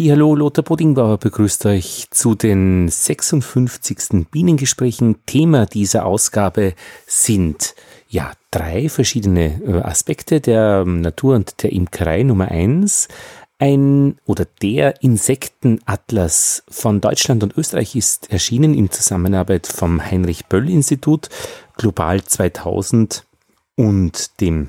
Hallo, Lothar Bodingbauer begrüßt euch zu den 56. Bienengesprächen. Thema dieser Ausgabe sind ja drei verschiedene äh, Aspekte der Natur und der Imkerei. Nummer eins, ein oder der Insektenatlas von Deutschland und Österreich ist erschienen in Zusammenarbeit vom Heinrich Böll Institut Global 2000 und dem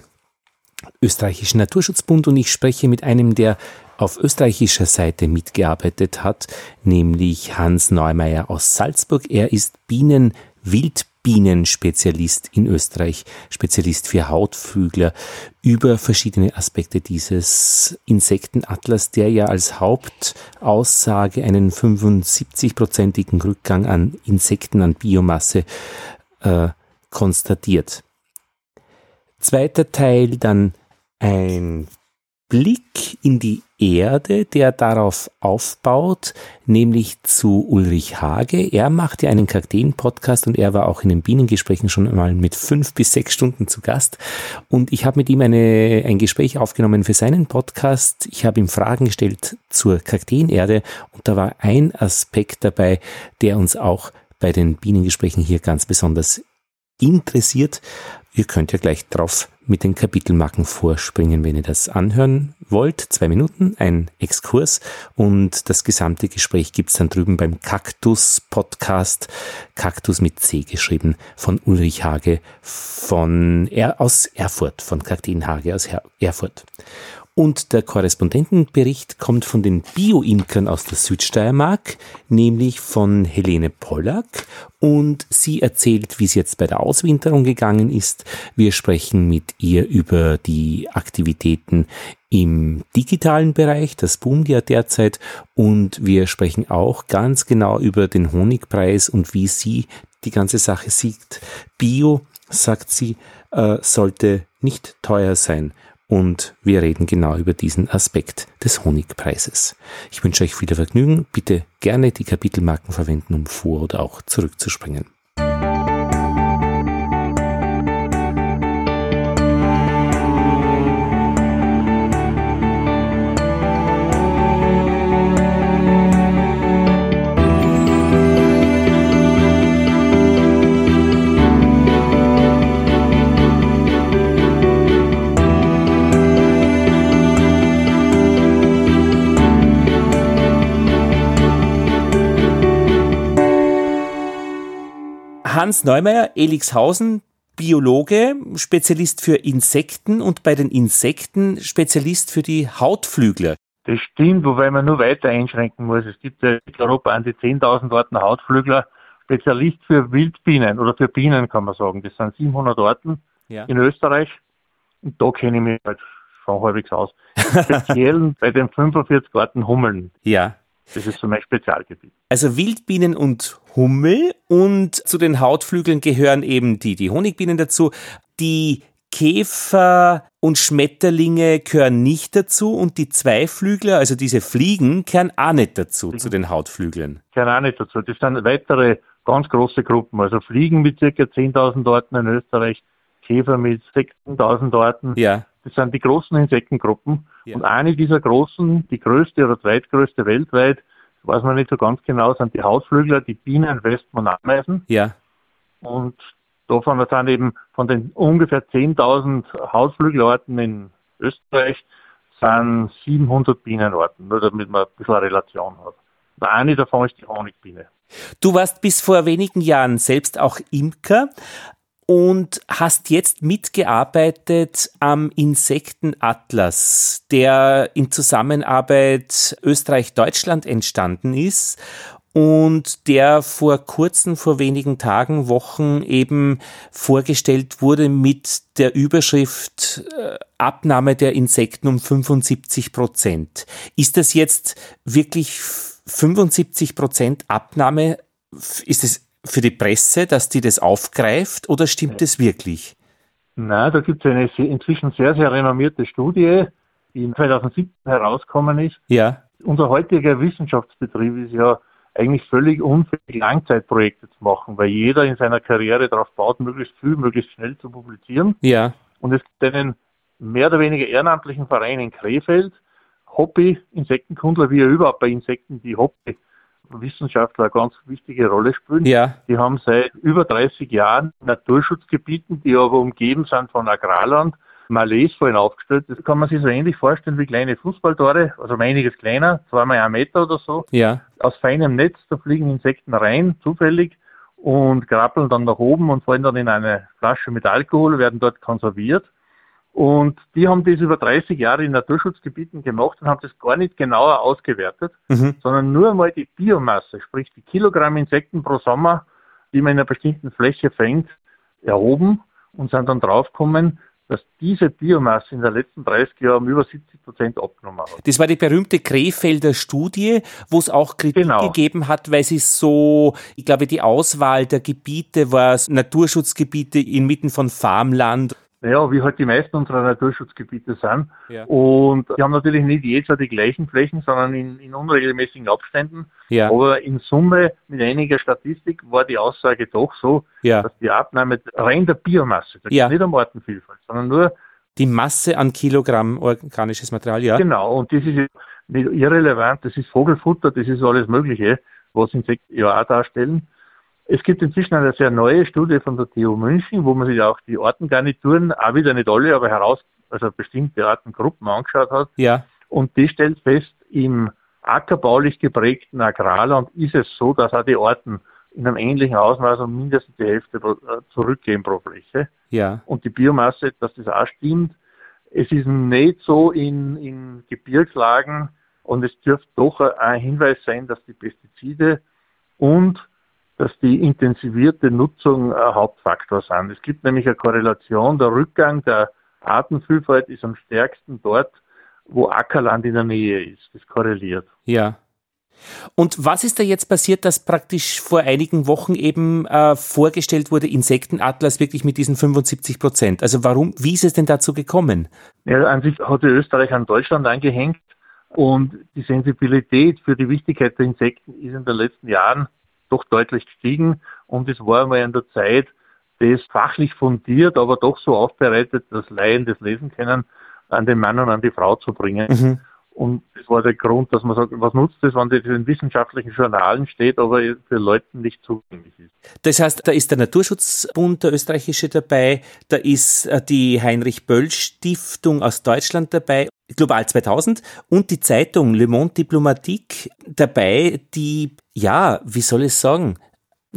österreichischen Naturschutzbund und ich spreche mit einem, der auf österreichischer Seite mitgearbeitet hat, nämlich Hans Neumeier aus Salzburg. Er ist Bienen, Wildbienenspezialist in Österreich, Spezialist für Hautflügler, über verschiedene Aspekte dieses Insektenatlas, der ja als Hauptaussage einen 75-prozentigen Rückgang an Insekten, an Biomasse äh, konstatiert. Zweiter Teil dann ein Blick in die Erde, der darauf aufbaut, nämlich zu Ulrich Hage. Er macht ja einen Kakteen-Podcast und er war auch in den Bienengesprächen schon einmal mit fünf bis sechs Stunden zu Gast. Und ich habe mit ihm eine, ein Gespräch aufgenommen für seinen Podcast. Ich habe ihm Fragen gestellt zur Kakteenerde und da war ein Aspekt dabei, der uns auch bei den Bienengesprächen hier ganz besonders interessiert. Ihr könnt ja gleich drauf mit den Kapitelmarken vorspringen, wenn ihr das anhören wollt. Zwei Minuten, ein Exkurs und das gesamte Gespräch gibt's dann drüben beim Kaktus Podcast, Kaktus mit C geschrieben, von Ulrich Hage von er aus Erfurt, von Kakteen Hage aus Erfurt. Und der Korrespondentenbericht kommt von den Bio-Imkern aus der Südsteiermark, nämlich von Helene Pollack. Und sie erzählt, wie es jetzt bei der Auswinterung gegangen ist. Wir sprechen mit ihr über die Aktivitäten im digitalen Bereich, das boomt ja derzeit. Und wir sprechen auch ganz genau über den Honigpreis und wie sie die ganze Sache sieht. Bio, sagt sie, äh, sollte nicht teuer sein und wir reden genau über diesen Aspekt des Honigpreises. Ich wünsche euch viel Vergnügen. Bitte gerne die Kapitelmarken verwenden, um vor oder auch zurückzuspringen. Hans Neumeier, Elixhausen, Biologe, Spezialist für Insekten und bei den Insekten Spezialist für die Hautflügler. Das stimmt, wobei man nur weiter einschränken muss. Es gibt ja in Europa an die 10.000 Arten Hautflügler, Spezialist für Wildbienen oder für Bienen kann man sagen. Das sind 700 Arten ja. in Österreich. Und da kenne ich mich halt schon halbwegs aus. Speziell bei den 45 Arten Hummeln. Ja. Das ist so mein Spezialgebiet. Also Wildbienen und Hummel und zu den Hautflügeln gehören eben die, die Honigbienen dazu. Die Käfer und Schmetterlinge gehören nicht dazu und die Zweiflügler, also diese Fliegen, gehören auch nicht dazu, mhm. zu den Hautflügeln. Gehören auch nicht dazu. Das sind weitere ganz große Gruppen. Also Fliegen mit circa 10.000 Arten in Österreich, Käfer mit 6.000 Arten. Ja. Das sind die großen Insektengruppen. Ja. Und eine dieser großen, die größte oder zweitgrößte weltweit, weiß man nicht so ganz genau, sind die Hausflügler, die Bienen, Wespen und Ameisen. Ja. Und davon sind eben von den ungefähr 10.000 Hausflügelarten in Österreich sind 700 Bienenarten, nur damit man ein bisschen eine Relation hat. Und eine davon ist die Honigbiene. Du warst bis vor wenigen Jahren selbst auch Imker und hast jetzt mitgearbeitet am Insektenatlas, der in Zusammenarbeit Österreich-Deutschland entstanden ist und der vor kurzem, vor wenigen Tagen, Wochen eben vorgestellt wurde mit der Überschrift äh, Abnahme der Insekten um 75 Prozent. Ist das jetzt wirklich 75 Prozent Abnahme? Ist es für die Presse, dass die das aufgreift oder stimmt es wirklich? Na, da gibt es eine inzwischen sehr, sehr renommierte Studie, die in 2017 herausgekommen ist. Ja. Unser heutiger Wissenschaftsbetrieb ist ja eigentlich völlig unfähig, Langzeitprojekte zu machen, weil jeder in seiner Karriere darauf baut, möglichst viel, möglichst schnell zu publizieren. Ja. Und es gibt einen mehr oder weniger ehrenamtlichen Verein in Krefeld, Hobby-Insektenkundler, wie ja überhaupt bei Insekten die Hobby-Wissenschaftler eine ganz wichtige Rolle spielen. Ja. Die haben seit über 30 Jahren Naturschutzgebieten, die aber umgeben sind von Agrarland, Malays vorhin aufgestellt. Das kann man sich so ähnlich vorstellen wie kleine Fußballtore, also um einiges kleiner, zweimal ein Meter oder so. Ja. Aus feinem Netz, da fliegen Insekten rein, zufällig, und krabbeln dann nach oben und fallen dann in eine Flasche mit Alkohol, werden dort konserviert. Und die haben das über 30 Jahre in Naturschutzgebieten gemacht und haben das gar nicht genauer ausgewertet, mhm. sondern nur einmal die Biomasse, sprich die Kilogramm Insekten pro Sommer, die man in einer bestimmten Fläche fängt, erhoben und sind dann draufgekommen, dass diese Biomasse in den letzten 30 Jahren über 70 Prozent abgenommen hat. Das war die berühmte Krefelder Studie, wo es auch Kritik genau. gegeben hat, weil sie so, ich glaube, die Auswahl der Gebiete war Naturschutzgebiete inmitten von Farmland naja, wie halt die meisten unserer Naturschutzgebiete sind. Ja. Und die haben natürlich nicht jedes Jahr die gleichen Flächen, sondern in, in unregelmäßigen Abständen. Ja. Aber in Summe mit einiger Statistik war die Aussage doch so, ja. dass die Abnahme rein der Biomasse, das ja. nicht am Artenvielfalt, sondern nur die Masse an Kilogramm organisches Material, ja. Genau, und das ist nicht irrelevant, das ist Vogelfutter, das ist alles Mögliche, was Insekten ja auch darstellen. Es gibt inzwischen eine sehr neue Studie von der TU München, wo man sich auch die Artengarnituren, auch wieder nicht alle, aber heraus, also bestimmte Artengruppen angeschaut hat. Ja. Und die stellt fest, im ackerbaulich geprägten Agrarland ist es so, dass auch die Arten in einem ähnlichen Ausmaß um mindestens die Hälfte äh, zurückgehen pro Fläche. Ja. Und die Biomasse, dass das auch stimmt. Es ist nicht so in, in Gebirgslagen und es dürfte doch ein Hinweis sein, dass die Pestizide und dass die intensivierte Nutzung ein Hauptfaktor sind. Es gibt nämlich eine Korrelation, der Rückgang der Artenvielfalt ist am stärksten dort, wo Ackerland in der Nähe ist. Das korreliert. Ja. Und was ist da jetzt passiert, dass praktisch vor einigen Wochen eben äh, vorgestellt wurde, Insektenatlas wirklich mit diesen 75 Prozent? Also warum, wie ist es denn dazu gekommen? Ja, an sich hat Österreich an Deutschland angehängt und die Sensibilität für die Wichtigkeit der Insekten ist in den letzten Jahren doch deutlich gestiegen und es war einmal in der Zeit, das fachlich fundiert, aber doch so aufbereitet, dass Laien das lesen können, an den Mann und an die Frau zu bringen. Mhm. Und das war der Grund, dass man sagt, was nutzt es, wenn das in wissenschaftlichen Journalen steht, aber für Leute nicht zugänglich ist. Das heißt, da ist der Naturschutzbund, der österreichische dabei, da ist äh, die Heinrich Böll Stiftung aus Deutschland dabei, Global 2000 und die Zeitung Le Monde Diplomatique dabei, die, ja, wie soll ich sagen,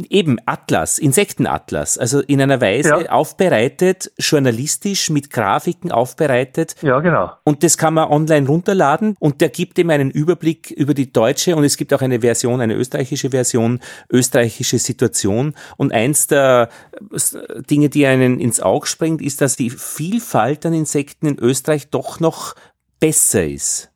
Eben Atlas, Insektenatlas, also in einer Weise ja. aufbereitet, journalistisch mit Grafiken aufbereitet. Ja, genau. Und das kann man online runterladen und der gibt ihm einen Überblick über die deutsche und es gibt auch eine Version, eine österreichische Version, österreichische Situation. Und eins der Dinge, die einen ins Auge springt, ist, dass die Vielfalt an Insekten in Österreich doch noch besser ist.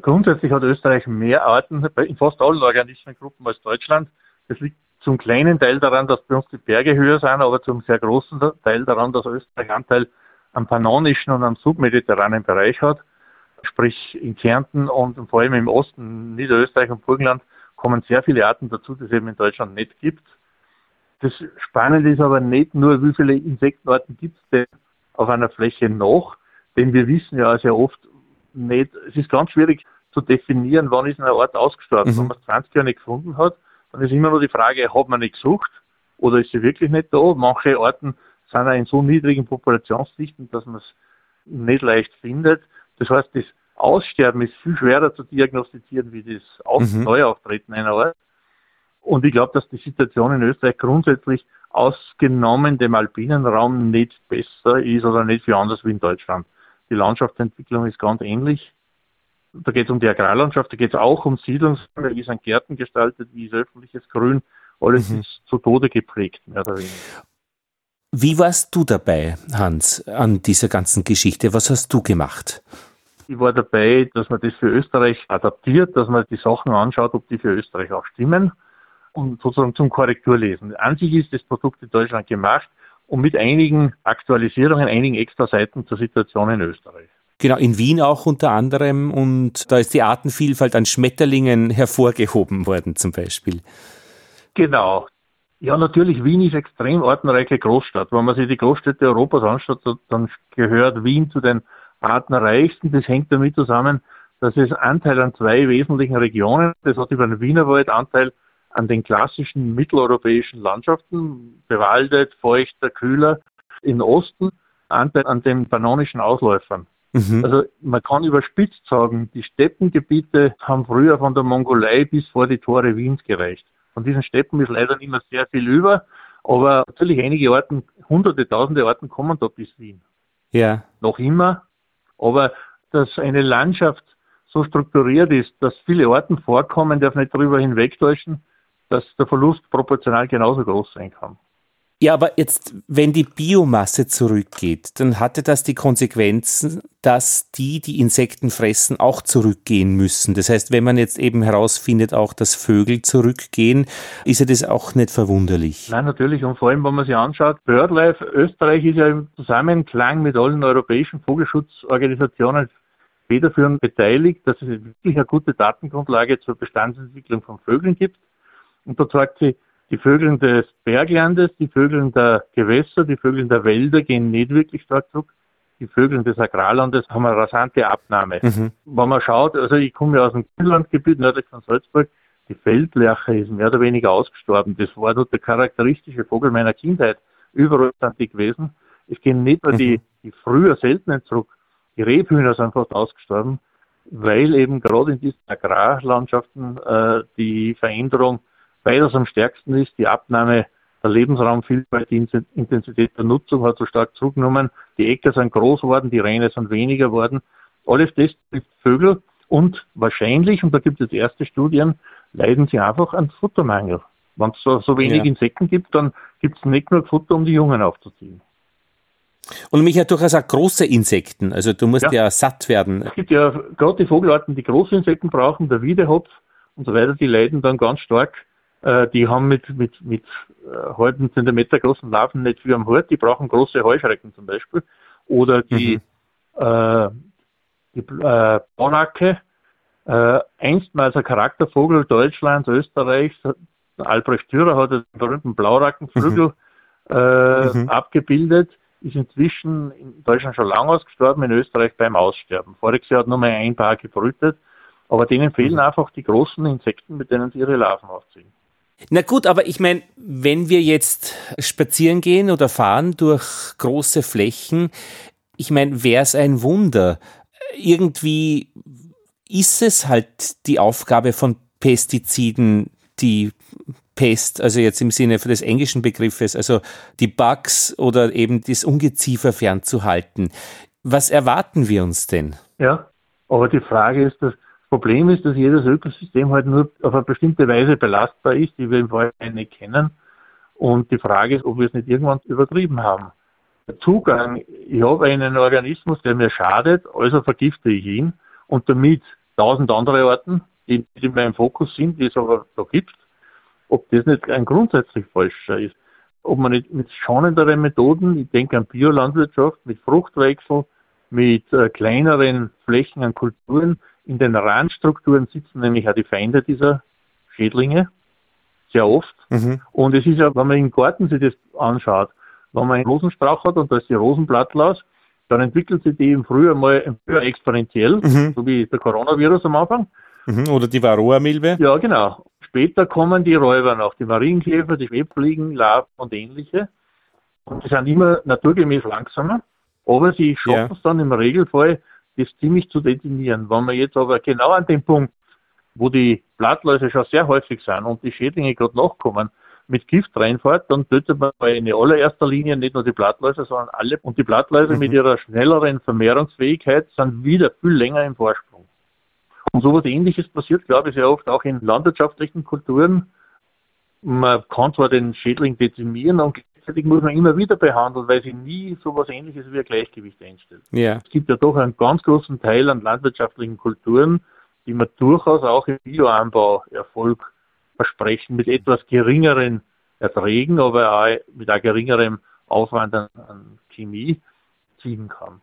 Grundsätzlich hat Österreich mehr Arten in fast allen Organismengruppen als Deutschland. Das liegt zum kleinen Teil daran, dass bei uns die Berge höher sind, aber zum sehr großen Teil daran, dass Österreich Anteil am pannonischen und am submediterranen Bereich hat. Sprich in Kärnten und vor allem im Osten, Niederösterreich und Burgenland, kommen sehr viele Arten dazu, die es eben in Deutschland nicht gibt. Das Spannende ist aber nicht nur, wie viele Insektenarten gibt es denn auf einer Fläche noch, denn wir wissen ja sehr oft nicht, es ist ganz schwierig zu definieren, wann ist eine Art ausgestorben. Mhm. Wenn man es 20 Jahre nicht gefunden hat, dann ist immer nur die Frage, hat man nicht gesucht oder ist sie wirklich nicht da? Manche Arten sind ja in so niedrigen Populationsdichten, dass man es nicht leicht findet. Das heißt, das Aussterben ist viel schwerer zu diagnostizieren wie das Auf mhm. Neuauftreten einer Art. Und ich glaube, dass die Situation in Österreich grundsätzlich ausgenommen dem alpinen Raum nicht besser ist oder nicht viel anders wie in Deutschland. Die Landschaftsentwicklung ist ganz ähnlich. Da geht es um die Agrarlandschaft, da geht es auch um Siedlungsräume, wie sind Gärten gestaltet, wie ist öffentliches Grün, alles mhm. ist zu Tode geprägt, mehr oder weniger. Wie warst du dabei, Hans, an dieser ganzen Geschichte? Was hast du gemacht? Ich war dabei, dass man das für Österreich adaptiert, dass man die Sachen anschaut, ob die für Österreich auch stimmen und sozusagen zum Korrekturlesen. An sich ist das Produkt in Deutschland gemacht und mit einigen Aktualisierungen, einigen extra Seiten zur Situation in Österreich. Genau, in Wien auch unter anderem und da ist die Artenvielfalt an Schmetterlingen hervorgehoben worden zum Beispiel. Genau. Ja, natürlich, Wien ist extrem artenreiche Großstadt. Wenn man sich die Großstädte Europas anschaut, dann gehört Wien zu den artenreichsten. Das hängt damit zusammen, Das ist Anteil an zwei wesentlichen Regionen. Das hat über den Wienerwald Anteil an den klassischen mitteleuropäischen Landschaften, bewaldet, feuchter, kühler. Im Osten Anteil an den pannonischen Ausläufern. Mhm. Also man kann überspitzt sagen, die Steppengebiete haben früher von der Mongolei bis vor die Tore Wiens gereicht. Von diesen Steppen ist leider nicht mehr sehr viel über, aber natürlich einige Orten, hunderte, tausende Orten kommen da bis Wien. Ja. Noch immer. Aber dass eine Landschaft so strukturiert ist, dass viele Orten vorkommen, darf nicht darüber hinwegtäuschen, dass der Verlust proportional genauso groß sein kann. Ja, aber jetzt, wenn die Biomasse zurückgeht, dann hatte das die Konsequenzen, dass die, die Insekten fressen, auch zurückgehen müssen. Das heißt, wenn man jetzt eben herausfindet, auch dass Vögel zurückgehen, ist ja das auch nicht verwunderlich. Nein, natürlich. Und vor allem, wenn man sich anschaut, BirdLife Österreich ist ja im Zusammenklang mit allen europäischen Vogelschutzorganisationen federführend beteiligt, dass es wirklich eine gute Datengrundlage zur Bestandsentwicklung von Vögeln gibt. Und da zeigt sie, die Vögel des Berglandes, die Vögel der Gewässer, die Vögel der Wälder gehen nicht wirklich stark zurück. Die Vögel des Agrarlandes haben eine rasante Abnahme. Mhm. Wenn man schaut, also ich komme ja aus dem Grünlandgebiet nördlich von Salzburg, die Feldlerche ist mehr oder weniger ausgestorben. Das war dort der charakteristische Vogel meiner Kindheit. Überall sind die gewesen. Es gehen nicht nur die, mhm. die früher seltenen zurück. Die Rebhühner sind fast ausgestorben, weil eben gerade in diesen Agrarlandschaften äh, die Veränderung weitaus am stärksten ist. Die Abnahme der Lebensraumvielfalt, die Intensität der Nutzung hat so stark zugenommen. Die Äcker sind groß geworden, die Reine sind weniger geworden. Alles das trifft Vögel und wahrscheinlich, und da gibt es erste Studien, leiden sie einfach an Futtermangel. Wenn es so, so wenig ja. Insekten gibt, dann gibt es nicht genug Futter, um die Jungen aufzuziehen. Und mich ja durchaus auch große Insekten, also du musst ja, ja satt werden. Es gibt ja gerade die Vogelarten, die große Insekten brauchen, der Wiedehopf und so weiter, die leiden dann ganz stark äh, die haben mit, mit, mit äh, halben Zentimeter großen Larven nicht wie am Hort, die brauchen große Heuschrecken zum Beispiel. Oder die, mhm. äh, die äh, Baunacke, äh, einstmals ein Charaktervogel Deutschlands, Österreichs, Albrecht Dürer hat den berühmten Blaurackenflügel mhm. Mhm. abgebildet, ist inzwischen in Deutschland schon lange ausgestorben, in Österreich beim Aussterben. Voriges Jahr hat nur mal ein Paar gebrütet, aber denen fehlen mhm. einfach die großen Insekten, mit denen sie ihre Larven aufziehen. Na gut, aber ich meine, wenn wir jetzt spazieren gehen oder fahren durch große Flächen, ich meine, wäre es ein Wunder. Irgendwie ist es halt die Aufgabe von Pestiziden, die Pest, also jetzt im Sinne des englischen Begriffes, also die Bugs oder eben das Ungeziefer fernzuhalten. Was erwarten wir uns denn? Ja, aber die Frage ist, dass Problem ist, dass jedes Ökosystem halt nur auf eine bestimmte Weise belastbar ist, die wir im Vorhinein nicht kennen. Und die Frage ist, ob wir es nicht irgendwann übertrieben haben. Der Zugang, ich habe einen Organismus, der mir schadet, also vergifte ich ihn und damit tausend andere Arten, die in meinem Fokus sind, die es aber da gibt, ob das nicht ein grundsätzlich falscher ist. Ob man nicht mit schonenderen Methoden, ich denke an Biolandwirtschaft, mit Fruchtwechsel, mit äh, kleineren Flächen an Kulturen, in den Randstrukturen sitzen nämlich auch die Feinde dieser Schädlinge, sehr oft. Mhm. Und es ist ja, wenn man im Garten sich das anschaut, wenn man einen Rosenstrauch hat und da ist die Rosenblattlaus, dann entwickelt sich die im Frühjahr mal exponentiell, mhm. so wie der Coronavirus am Anfang. Mhm. Oder die Varroa-Milbe. Ja, genau. Später kommen die Räuber noch, die Marienkäfer, die Schwebfliegen, Larven und ähnliche. Und die sind immer naturgemäß langsamer, aber sie schaffen ja. es dann im Regelfall, das ziemlich zu definieren. Wenn man jetzt aber genau an dem Punkt, wo die Blattläuse schon sehr häufig sind und die Schädlinge gerade nachkommen, mit Gift reinfährt, dann tötet man in allererster Linie nicht nur die Blattläuse, sondern alle. Und die Blattläuse mhm. mit ihrer schnelleren Vermehrungsfähigkeit sind wieder viel länger im Vorsprung. Und sowas ähnliches passiert, glaube ich, sehr oft auch in landwirtschaftlichen Kulturen. Man kann zwar den Schädling dezimieren und gleichzeitig muss man immer wieder behandeln, weil sie nie so etwas ähnliches wie ein Gleichgewicht einstellt. Ja. Es gibt ja doch einen ganz großen Teil an landwirtschaftlichen Kulturen, die man durchaus auch im Bioanbau Erfolg versprechen, mit etwas geringeren Erträgen, aber auch mit einem geringeren Aufwand an, an Chemie ziehen kann.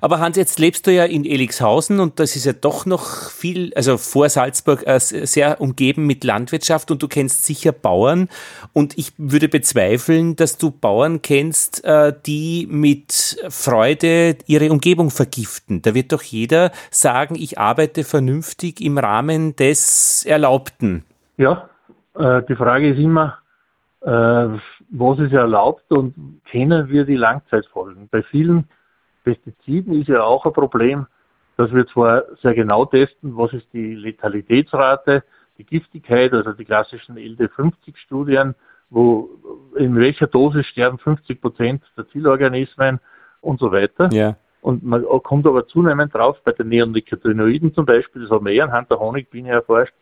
Aber Hans, jetzt lebst du ja in Elixhausen und das ist ja doch noch viel, also vor Salzburg äh, sehr umgeben mit Landwirtschaft und du kennst sicher Bauern und ich würde bezweifeln, dass du Bauern kennst, äh, die mit Freude ihre Umgebung vergiften. Da wird doch jeder sagen, ich arbeite vernünftig im Rahmen des Erlaubten. Ja, äh, die Frage ist immer, was ist erlaubt und kennen wir die Langzeitfolgen? Bei vielen Pestiziden ist ja auch ein Problem, dass wir zwar sehr genau testen, was ist die Letalitätsrate, die Giftigkeit, also die klassischen LD50-Studien, wo in welcher Dosis sterben 50 Prozent der Zielorganismen und so weiter. Ja. Und man kommt aber zunehmend drauf, bei den Neonicotinoiden zum Beispiel, das haben wir eh anhand der Honigbiene erforscht,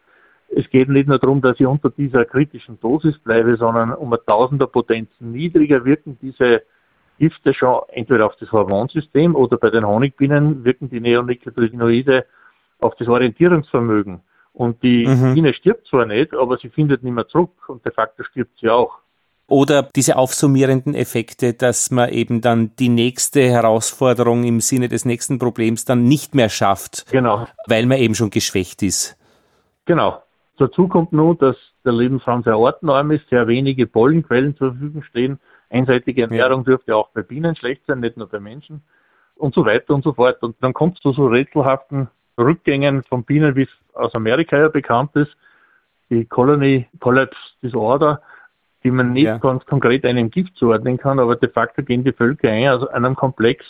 es geht nicht nur darum, dass ich unter dieser kritischen Dosis bleibe, sondern um ein Tausender Potenzen niedriger wirken diese Gifte schon entweder auf das Hormonsystem oder bei den Honigbienen wirken die Neonicotinoide auf das Orientierungsvermögen. Und die mhm. Biene stirbt zwar nicht, aber sie findet nicht mehr zurück und de facto stirbt sie auch. Oder diese aufsummierenden Effekte, dass man eben dann die nächste Herausforderung im Sinne des nächsten Problems dann nicht mehr schafft. Genau. Weil man eben schon geschwächt ist. Genau. Dazu kommt nun, dass der Lebensraum sehr artenarm ist, sehr wenige Pollenquellen zur Verfügung stehen Einseitige Ernährung ja. dürfte auch bei Bienen schlecht sein, nicht nur bei Menschen und so weiter und so fort. Und dann kommt es zu so rätselhaften Rückgängen von Bienen, wie es aus Amerika ja bekannt ist, die Colony Collapse Disorder, die man nicht ja. ganz konkret einem Gift zuordnen kann, aber de facto gehen die Völker ein aus einem Komplex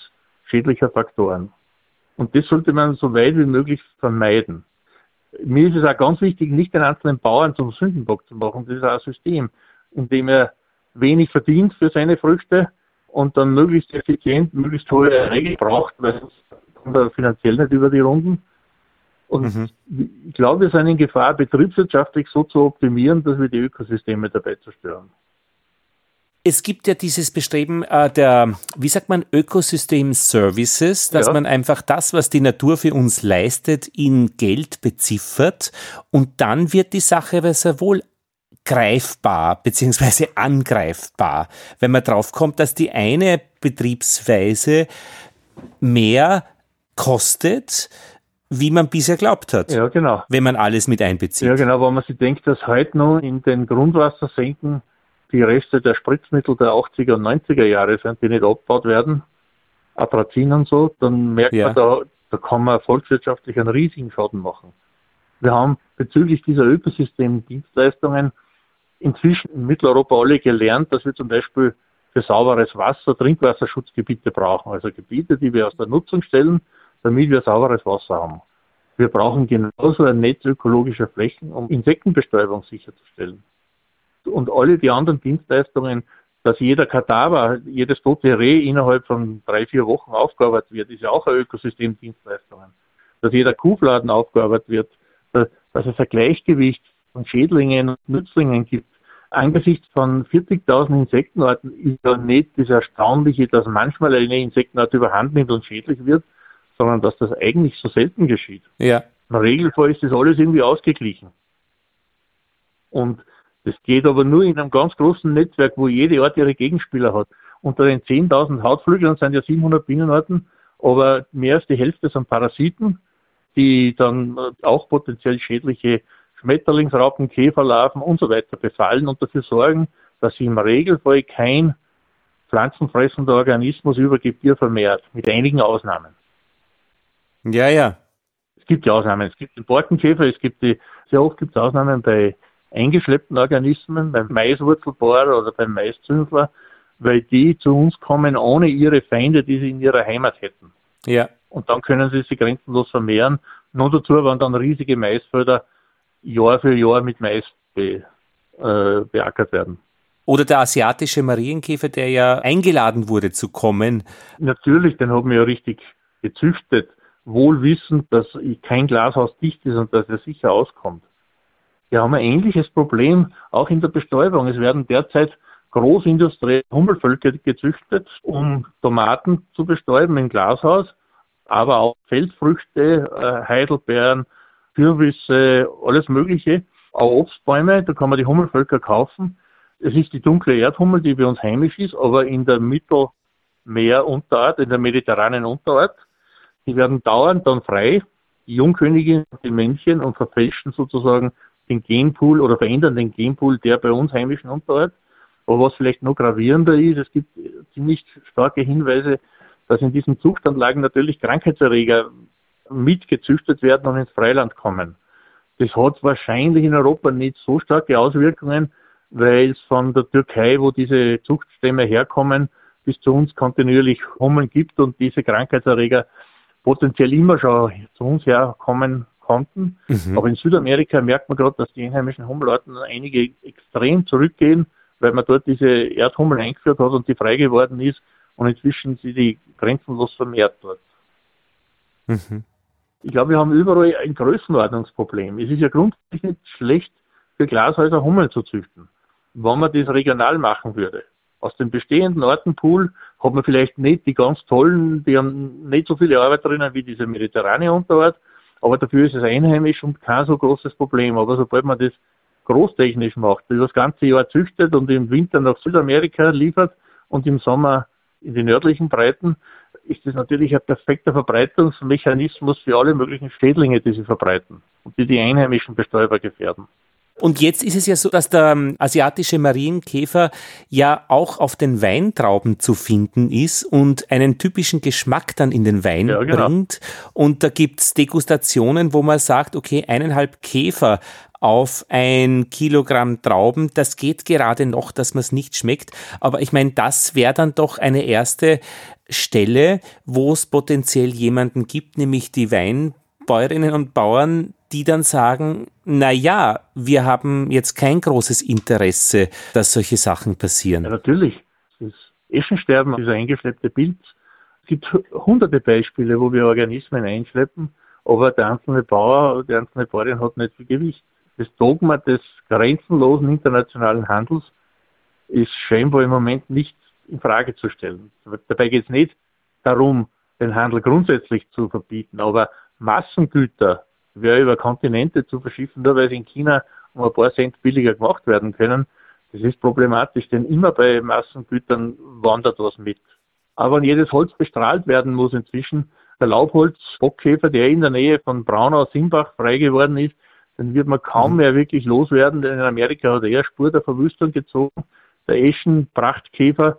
schädlicher Faktoren. Und das sollte man so weit wie möglich vermeiden. Mir ist es auch ganz wichtig, nicht den einzelnen Bauern zum Sündenbock zu machen. Das ist auch ein System, in dem er wenig verdient für seine Früchte und dann möglichst effizient, möglichst hohe Erträge braucht, weil sonst kommt er finanziell nicht über die Runden. Und mhm. ich glaube, wir sind in Gefahr, betriebswirtschaftlich so zu optimieren, dass wir die Ökosysteme dabei zerstören. Es gibt ja dieses Bestreben äh, der, wie sagt man, Ökosystem Services, dass ja. man einfach das, was die Natur für uns leistet, in Geld beziffert und dann wird die Sache sehr wohl greifbar beziehungsweise angreifbar, wenn man drauf kommt, dass die eine Betriebsweise mehr kostet, wie man bisher glaubt hat. Ja, genau. Wenn man alles mit einbezieht. Ja, genau, wenn man sich denkt, dass heute noch in den Grundwassersenken die Reste der Spritzmittel der 80er und 90er Jahre sind, die nicht abgebaut werden, Atrazin und so, dann merkt ja. man, da, da kann man volkswirtschaftlich einen riesigen Schaden machen. Wir haben bezüglich dieser Ökosystemdienstleistungen inzwischen in Mitteleuropa alle gelernt, dass wir zum Beispiel für sauberes Wasser Trinkwasserschutzgebiete brauchen, also Gebiete, die wir aus der Nutzung stellen, damit wir sauberes Wasser haben. Wir brauchen genauso ein Netz ökologischer Flächen, um Insektenbestäubung sicherzustellen. Und alle die anderen Dienstleistungen, dass jeder Kadaver, jedes tote Reh innerhalb von drei, vier Wochen aufgearbeitet wird, ist ja auch ein Ökosystemdienstleistung. Dass jeder Kuhfladen aufgearbeitet wird, dass es ein Gleichgewicht von Schädlingen und Nützlingen gibt. Angesichts von 40.000 Insektenarten ist ja nicht das Erstaunliche, dass manchmal eine Insektenart überhand nimmt und schädlich wird, sondern dass das eigentlich so selten geschieht. Ja. Im Regelfall ist das alles irgendwie ausgeglichen. Und das geht aber nur in einem ganz großen Netzwerk, wo jede Art ihre Gegenspieler hat. Unter den 10.000 Hautflügeln sind ja 700 Bienenarten, aber mehr als die Hälfte sind Parasiten, die dann auch potenziell schädliche Schmetterlingsraupen, Käferlarven und so weiter befallen und dafür sorgen, dass sich im Regelfall kein pflanzenfressender Organismus über Gebirge vermehrt, mit einigen Ausnahmen. Ja, ja. Es gibt ja Ausnahmen. Es gibt den Borkenkäfer, es gibt die, sehr oft gibt es Ausnahmen bei eingeschleppten Organismen, beim Maiswurzelbohrer oder beim Maiszündler, weil die zu uns kommen ohne ihre Feinde, die sie in ihrer Heimat hätten. Ja. Und dann können sie sich grenzenlos vermehren. Nur dazu waren dann riesige Maisfelder Jahr für Jahr mit Mais be, äh, beackert werden. Oder der asiatische Marienkäfer, der ja eingeladen wurde zu kommen. Natürlich, den haben wir ja richtig gezüchtet, wohl wissend, dass kein Glashaus dicht ist und dass er sicher auskommt. Wir haben ein ähnliches Problem auch in der Bestäubung. Es werden derzeit großindustrielle Hummelvölker gezüchtet, um Tomaten zu bestäuben im Glashaus, aber auch Feldfrüchte, äh, Heidelbeeren, Kürbisse, alles Mögliche, auch Obstbäume, da kann man die Hummelvölker kaufen. Es ist die dunkle Erdhummel, die bei uns heimisch ist, aber in der Mittel, Meerunterart, in der mediterranen Unterart. Die werden dauernd dann frei, die Jungkönigin und die Männchen und verfälschen sozusagen den Genpool oder verändern den Genpool der bei uns heimischen Unterart. Aber was vielleicht noch gravierender ist, es gibt ziemlich starke Hinweise, dass in diesen Zuchtanlagen natürlich Krankheitserreger mitgezüchtet werden und ins Freiland kommen. Das hat wahrscheinlich in Europa nicht so starke Auswirkungen, weil es von der Türkei, wo diese Zuchtstämme herkommen, bis zu uns kontinuierlich Hummeln gibt und diese Krankheitserreger potenziell immer schon zu uns herkommen konnten. Mhm. Aber in Südamerika merkt man gerade, dass die einheimischen Hummelarten einige extrem zurückgehen, weil man dort diese Erdhummel eingeführt hat und die frei geworden ist und inzwischen sind die grenzenlos vermehrt dort. Mhm. Ich glaube, wir haben überall ein Größenordnungsproblem. Es ist ja grundsätzlich nicht schlecht, für Glashäuser Hummeln zu züchten, wenn man das regional machen würde. Aus dem bestehenden Artenpool hat man vielleicht nicht die ganz tollen, die haben nicht so viele Arbeiterinnen wie diese mediterrane Unterart, aber dafür ist es einheimisch und kein so großes Problem. Aber sobald man das großtechnisch macht, das ganze Jahr züchtet und im Winter nach Südamerika liefert und im Sommer in die nördlichen Breiten, ist das natürlich ein perfekter Verbreitungsmechanismus für alle möglichen Schädlinge, die sie verbreiten und die die einheimischen Bestäuber gefährden. Und jetzt ist es ja so, dass der ähm, asiatische Marienkäfer ja auch auf den Weintrauben zu finden ist und einen typischen Geschmack dann in den Wein ja, genau. bringt. Und da gibt's Degustationen, wo man sagt, okay, eineinhalb Käfer auf ein Kilogramm Trauben, das geht gerade noch, dass man es nicht schmeckt. Aber ich meine, das wäre dann doch eine erste Stelle, wo es potenziell jemanden gibt, nämlich die Weinbäuerinnen und Bauern, die dann sagen, na ja, wir haben jetzt kein großes Interesse, dass solche Sachen passieren. Ja, natürlich. Das Eschensterben ein eingeschleppte Bild. Es gibt hunderte Beispiele, wo wir Organismen einschleppen, aber der einzelne Bauer, die einzelne Bäuerin hat nicht viel Gewicht. Das Dogma des grenzenlosen internationalen Handels ist scheinbar im Moment nicht in Frage zu stellen. Dabei geht es nicht darum, den Handel grundsätzlich zu verbieten, aber Massengüter wäre über Kontinente zu verschiffen, nur weil sie in China um ein paar Cent billiger gemacht werden können. Das ist problematisch, denn immer bei Massengütern wandert was mit. Aber wenn jedes Holz bestrahlt werden muss inzwischen, der Laubholz-Bockkäfer, der in der Nähe von Braunau-Simbach frei geworden ist, dann wird man kaum mhm. mehr wirklich loswerden, denn in Amerika hat er eher Spur der Verwüstung gezogen. Der Eschen-Prachtkäfer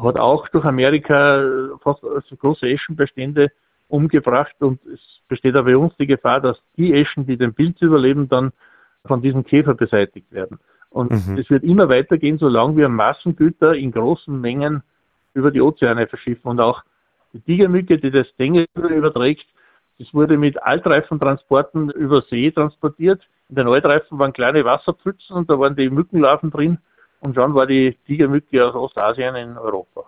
hat auch durch Amerika fast also große Eschenbestände umgebracht und es besteht aber bei uns die Gefahr, dass die Eschen, die den Pilz überleben, dann von diesem Käfer beseitigt werden. Und mhm. es wird immer weitergehen, solange wir Massengüter in großen Mengen über die Ozeane verschiffen. Und auch die Tigermücke, die das Dengue überträgt, das wurde mit Altreifentransporten über See transportiert. In den Altreifen waren kleine Wasserpfützen und da waren die Mückenlarven drin. Und schon war die Tigermücke aus Ostasien in Europa.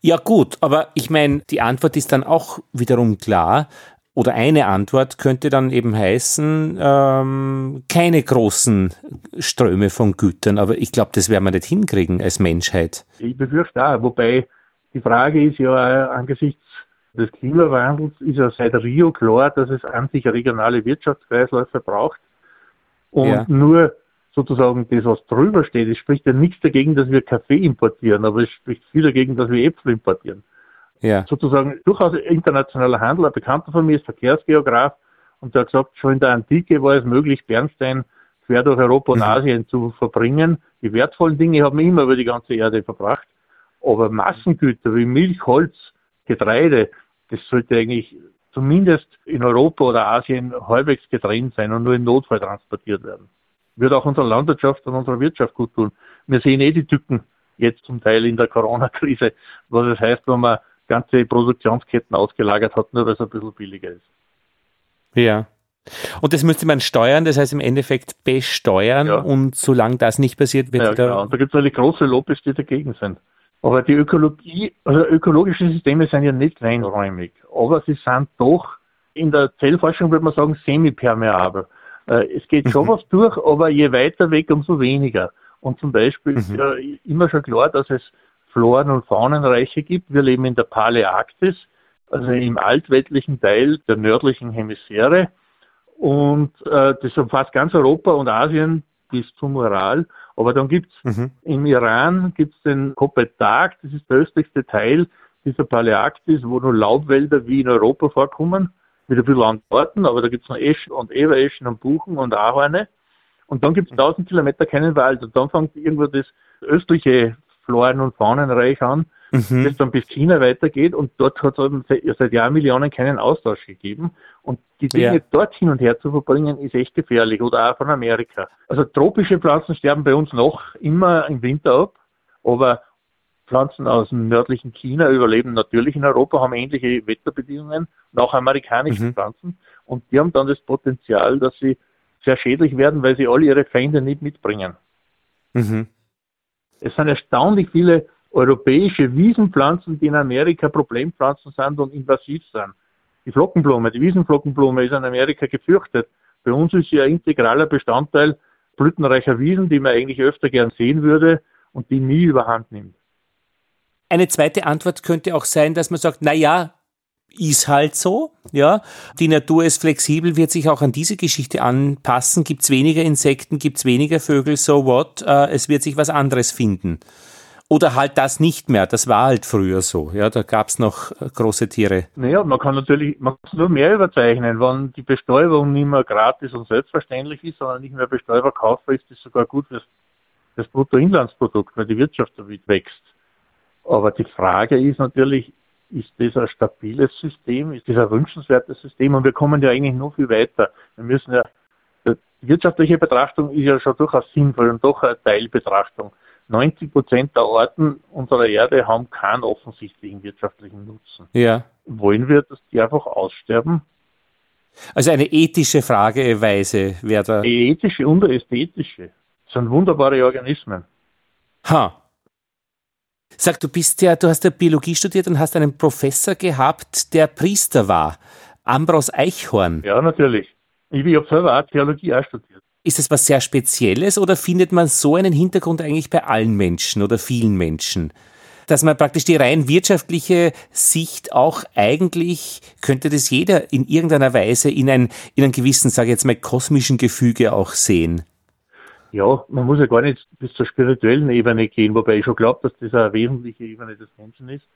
Ja gut, aber ich meine, die Antwort ist dann auch wiederum klar. Oder eine Antwort könnte dann eben heißen, ähm, keine großen Ströme von Gütern. Aber ich glaube, das werden wir nicht hinkriegen als Menschheit. Ich befürchte auch. Wobei die Frage ist ja angesichts des Klimawandels ist ja seit Rio klar, dass es an sich regionale Wirtschaftskreisläufe braucht. Und ja. nur sozusagen das, was drüber steht. Es spricht ja nichts dagegen, dass wir Kaffee importieren, aber es spricht viel dagegen, dass wir Äpfel importieren. Ja. Sozusagen durchaus internationaler Handel. Ein Bekannter von mir ist Verkehrsgeograf und der hat gesagt, schon in der Antike war es möglich, Bernstein quer durch Europa und mhm. Asien zu verbringen. Die wertvollen Dinge haben wir immer über die ganze Erde verbracht. Aber Massengüter wie Milch, Holz, Getreide, das sollte eigentlich zumindest in Europa oder Asien halbwegs getrennt sein und nur im Notfall transportiert werden wird auch unserer Landwirtschaft und unserer Wirtschaft gut tun. Wir sehen eh die Tücken jetzt zum Teil in der Corona-Krise, was es heißt, wenn man ganze Produktionsketten ausgelagert hat, nur weil es ein bisschen billiger ist. Ja. Und das müsste man steuern, das heißt im Endeffekt besteuern ja. und solange das nicht passiert, wird ja, wieder. Genau. Und da gibt es natürlich große Lobbys, die dagegen sind. Aber die Ökologie, also ökologische Systeme sind ja nicht reinräumig, aber sie sind doch in der Zellforschung würde man sagen semipermeabel. Äh, es geht schon mhm. was durch, aber je weiter weg, umso weniger. Und zum Beispiel ist mhm. ja immer schon klar, dass es Floren- und Faunenreiche gibt. Wir leben in der Paläarktis, also im altweltlichen Teil der nördlichen Hemisphäre. Und äh, das umfasst ganz Europa und Asien bis zum Ural. Aber dann gibt's mhm. im Iran gibt's den Kopetak, das ist der östlichste Teil dieser Paläarktis, wo nur Laubwälder wie in Europa vorkommen, mit ein bisschen an Orten, aber da gibt's noch Eschen und Evereschen und Buchen und Ahorne. Und dann gibt's 1000 Kilometer keinen Wald und dann fängt irgendwo das östliche Floren- und Faunenreich an, mhm. das dann bis China weitergeht und dort hat es seit Jahrmillionen keinen Austausch gegeben. Und die Dinge ja. dort hin und her zu verbringen, ist echt gefährlich. Oder auch von Amerika. Also tropische Pflanzen sterben bei uns noch immer im Winter ab, aber Pflanzen aus dem nördlichen China überleben natürlich in Europa, haben ähnliche Wetterbedingungen, und auch amerikanische mhm. Pflanzen. Und die haben dann das Potenzial, dass sie sehr schädlich werden, weil sie alle ihre Feinde nicht mitbringen. Mhm. Es sind erstaunlich viele europäische Wiesenpflanzen, die in Amerika Problempflanzen sind und invasiv sind. Die Flockenblume, die Wiesenflockenblume ist in Amerika gefürchtet. Bei uns ist sie ein integraler Bestandteil blütenreicher Wiesen, die man eigentlich öfter gern sehen würde und die nie überhand nimmt. Eine zweite Antwort könnte auch sein, dass man sagt, na ja, ist halt so, ja. Die Natur ist flexibel, wird sich auch an diese Geschichte anpassen. Gibt es weniger Insekten, gibt es weniger Vögel, so what? Äh, es wird sich was anderes finden. Oder halt das nicht mehr. Das war halt früher so. Ja, da gab es noch äh, große Tiere. Naja, man kann natürlich, man kann nur mehr überzeichnen. Wenn die Bestäubung nicht mehr gratis und selbstverständlich ist, sondern nicht mehr Bestäuber kaufen, ist das sogar gut für das Bruttoinlandsprodukt, weil die Wirtschaft damit wächst. Aber die Frage ist natürlich, ist das ein stabiles System? Ist das ein wünschenswertes System? Und wir kommen ja eigentlich noch viel weiter. Wir müssen ja, die wirtschaftliche Betrachtung ist ja schon durchaus sinnvoll und doch eine Teilbetrachtung. 90 Prozent der Orten unserer Erde haben keinen offensichtlichen wirtschaftlichen Nutzen. Ja. Wollen wir, dass die einfach aussterben? Also eine ethische Frageweise wäre da. Eine ethische und eine ästhetische. Das sind wunderbare Organismen. Ha. Sag, du bist ja, du hast ja Biologie studiert und hast einen Professor gehabt, der Priester war. Ambros Eichhorn. Ja, natürlich. Ich, ich habe selber auch Theologie auch studiert. Ist das was sehr Spezielles oder findet man so einen Hintergrund eigentlich bei allen Menschen oder vielen Menschen? Dass man praktisch die rein wirtschaftliche Sicht auch eigentlich, könnte das jeder in irgendeiner Weise in, ein, in einem gewissen, sage ich jetzt mal, kosmischen Gefüge auch sehen? ja, man muss ja gar nicht bis zur spirituellen Ebene gehen, wobei ich schon glaube, dass das eine wesentliche Ebene des Menschen ist.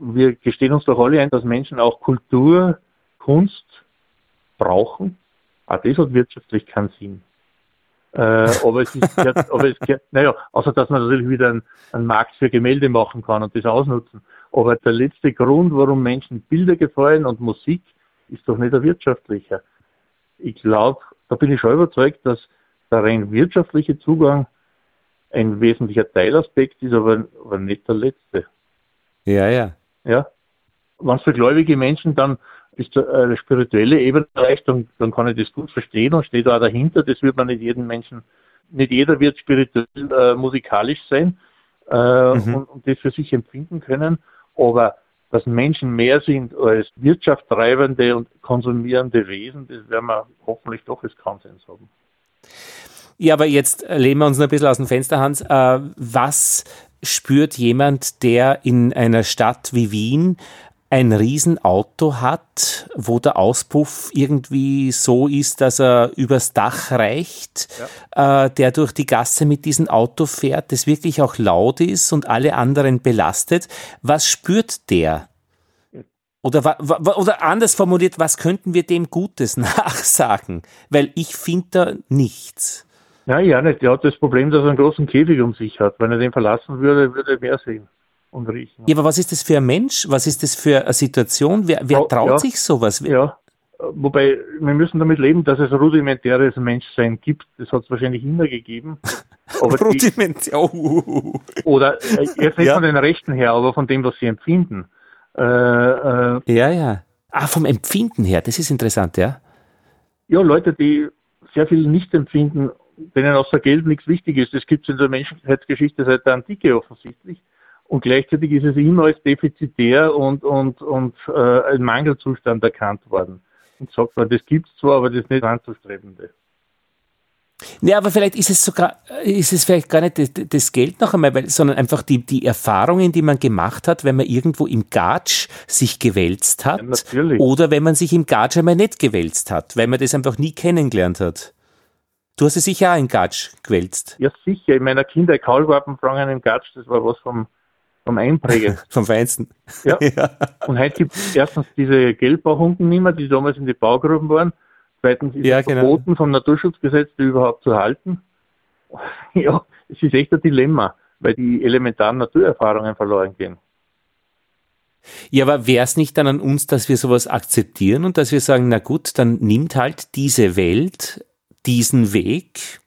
Wir gestehen uns doch alle ein, dass Menschen auch Kultur, Kunst brauchen. Auch das hat wirtschaftlich keinen Sinn. Äh, aber es ist, aber es, naja, außer dass man natürlich wieder einen, einen Markt für Gemälde machen kann und das ausnutzen. Aber der letzte Grund, warum Menschen Bilder gefallen und Musik, ist doch nicht der wirtschaftliche. Ich glaube, da bin ich schon überzeugt, dass der rein wirtschaftliche Zugang ein wesentlicher Teilaspekt ist, aber, aber nicht der letzte. Ja, ja. Ja. Wenn es für gläubige Menschen dann bis zur äh, spirituelle Ebene erreicht, dann, dann kann ich das gut verstehen und steht da dahinter. Das wird man nicht jeden Menschen, nicht jeder wird spirituell äh, musikalisch sein äh, mhm. und, und das für sich empfinden können. Aber dass Menschen mehr sind als wirtschaftstreibende und konsumierende Wesen, das werden wir hoffentlich doch als Konsens haben. Ja, aber jetzt lehnen wir uns noch ein bisschen aus dem Fenster, Hans. Äh, was spürt jemand, der in einer Stadt wie Wien ein Riesenauto hat, wo der Auspuff irgendwie so ist, dass er übers Dach reicht, ja. äh, der durch die Gasse mit diesem Auto fährt, das wirklich auch laut ist und alle anderen belastet. Was spürt der? Oder, oder anders formuliert, was könnten wir dem Gutes nachsagen? Weil ich finde da nichts. Nein, ja nicht. Der hat das Problem, dass er einen großen Käfig um sich hat. Wenn er den verlassen würde, würde er mehr sehen und riechen. Ja, aber was ist das für ein Mensch? Was ist das für eine Situation? Wer, wer traut ja, sich sowas? Ja, wobei wir müssen damit leben, dass es rudimentäres Menschsein gibt. Das hat es wahrscheinlich immer gegeben. Rudimentär. Oh. Oder äh, jetzt nicht ja. von den Rechten her, aber von dem, was sie empfinden. Äh, äh, ja, ja. Ah, vom Empfinden her, das ist interessant, ja. Ja, Leute, die sehr viel nicht empfinden, denen außer Geld nichts wichtig ist. Das gibt es in der Menschheitsgeschichte seit der Antike offensichtlich. Und gleichzeitig ist es immer als defizitär und, und, und äh, ein Mangelzustand erkannt worden. Und sagt man, das gibt es zwar, aber das ist nicht anzustrebende. Ja, aber vielleicht ist es sogar, ist es vielleicht gar nicht das, Geld noch einmal, weil, sondern einfach die, die Erfahrungen, die man gemacht hat, wenn man irgendwo im Gatsch sich gewälzt hat. Ja, oder wenn man sich im Gatsch einmal nicht gewälzt hat, weil man das einfach nie kennengelernt hat. Du hast es sicher auch in Gatsch gewälzt. Ja, sicher. In meiner Kindheit Kaulquappen fragen im Gatsch, das war was vom, vom Einprägen. vom Feinsten. Ja. ja. Und heute gibt es erstens diese Gelbbauchunken nicht mehr, die damals in die Baugruben waren. Zweitens ist ja, es genau. verboten vom Naturschutzgesetz, die überhaupt zu halten. Ja, es ist echt ein Dilemma, weil die elementaren Naturerfahrungen verloren gehen. Ja, aber wäre es nicht dann an uns, dass wir sowas akzeptieren und dass wir sagen, na gut, dann nimmt halt diese Welt diesen Weg?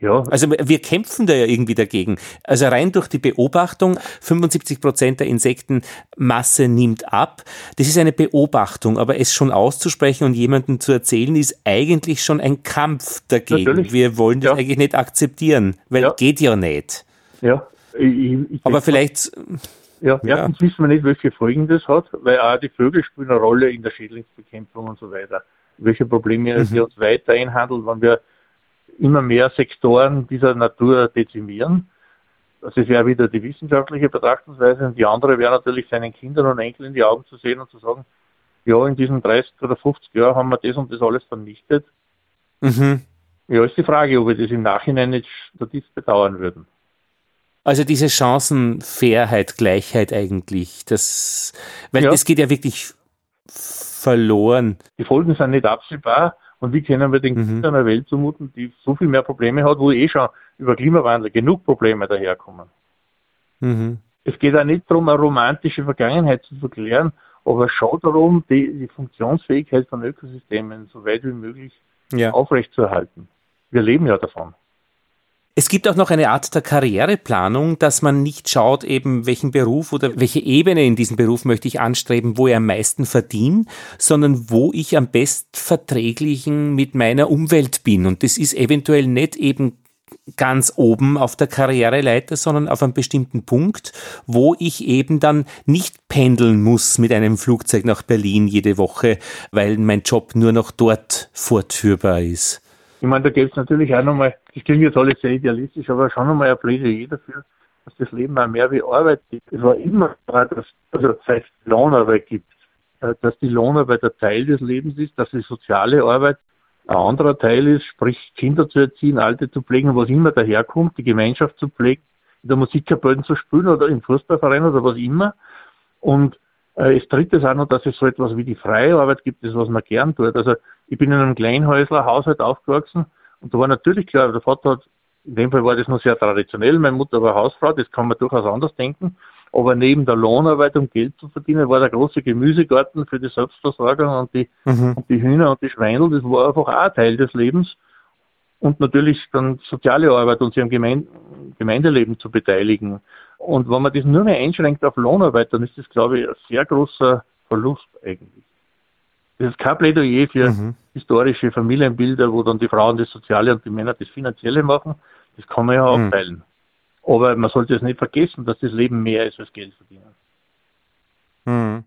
Ja. Also wir kämpfen da ja irgendwie dagegen. Also rein durch die Beobachtung, 75 Prozent der Insektenmasse nimmt ab. Das ist eine Beobachtung, aber es schon auszusprechen und jemandem zu erzählen, ist eigentlich schon ein Kampf dagegen. Natürlich. Wir wollen das ja. eigentlich nicht akzeptieren, weil ja. geht ja nicht. Ja. Ich, ich aber vielleicht. Ja, erstens wissen wir nicht, welche Folgen das hat, weil auch die Vögel spielen eine Rolle in der Schädlingsbekämpfung und so weiter welche Probleme mhm. wir uns weiter einhandeln, wenn wir immer mehr Sektoren dieser Natur dezimieren. Das ist ja wieder die wissenschaftliche Betrachtungsweise und die andere wäre natürlich seinen Kindern und Enkeln in die Augen zu sehen und zu sagen, ja, in diesen 30 oder 50 Jahren haben wir das und das alles vernichtet. Mhm. Ja, ist die Frage, ob wir das im Nachhinein nicht zutiefst bedauern würden. Also diese Chancenfairheit, Gleichheit eigentlich, das, weil ja. das geht ja wirklich verloren. Die Folgen sind nicht absehbar und wie können wir den mhm. Kindern eine Welt zumuten, die so viel mehr Probleme hat, wo eh schon über Klimawandel genug Probleme daherkommen. Mhm. Es geht auch nicht darum, eine romantische Vergangenheit zu verklären, aber schon darum, die, die Funktionsfähigkeit von Ökosystemen so weit wie möglich ja. aufrechtzuerhalten. Wir leben ja davon. Es gibt auch noch eine Art der Karriereplanung, dass man nicht schaut, eben welchen Beruf oder welche Ebene in diesem Beruf möchte ich anstreben, wo ich am meisten verdiene, sondern wo ich am bestverträglichen mit meiner Umwelt bin. Und das ist eventuell nicht eben ganz oben auf der Karriereleiter, sondern auf einem bestimmten Punkt, wo ich eben dann nicht pendeln muss mit einem Flugzeug nach Berlin jede Woche, weil mein Job nur noch dort fortführbar ist. Ich meine, da gibt es natürlich auch nochmal, das klingt jetzt alles sehr idealistisch, aber schon nochmal ein Plädoyer dafür, dass das Leben auch mehr wie Arbeit gibt. Es war immer klar, dass, also es Lohnarbeit gibt, äh, dass die Lohnarbeit ein Teil des Lebens ist, dass die soziale Arbeit ein anderer Teil ist, sprich Kinder zu erziehen, Alte zu pflegen, was immer daherkommt, die Gemeinschaft zu pflegen, in der Musikkapelle zu spielen oder im Fußballverein oder was immer. Und äh, es dritte ist auch noch, dass es so etwas wie die freie Arbeit gibt, das was man gern tut. Also ich bin in einem Kleinhäusler Haushalt aufgewachsen und da war natürlich klar, der Vater hat, in dem Fall war das noch sehr traditionell, meine Mutter war Hausfrau, das kann man durchaus anders denken, aber neben der Lohnarbeit, um Geld zu verdienen, war der große Gemüsegarten für die Selbstversorgung und die, mhm. und die Hühner und die Schweinel, das war einfach auch ein Teil des Lebens und natürlich dann soziale Arbeit und sich am Gemeinde, Gemeindeleben zu beteiligen. Und wenn man das nur mehr einschränkt auf Lohnarbeit, dann ist das, glaube ich, ein sehr großer Verlust eigentlich. Das ist kein Plädoyer für mhm. historische Familienbilder, wo dann die Frauen das Soziale und die Männer das Finanzielle machen. Das kann man ja mhm. aufteilen. Aber man sollte es nicht vergessen, dass das Leben mehr ist als Geld verdienen. Mhm.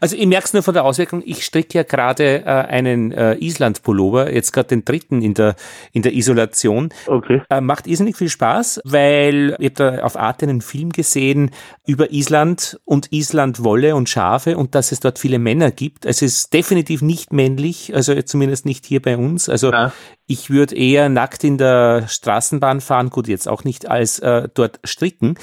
Also ich merke es nur von der Auswirkung, ich stricke ja gerade äh, einen äh, Island-Pullover, jetzt gerade den dritten in der, in der Isolation. Okay. Äh, macht irrsinnig viel Spaß, weil ich habe da auf Arte einen Film gesehen über Island und Island-Wolle und Schafe und dass es dort viele Männer gibt. Es ist definitiv nicht männlich, also zumindest nicht hier bei uns. Also ja. ich würde eher nackt in der Straßenbahn fahren, gut, jetzt auch nicht als äh, dort stricken,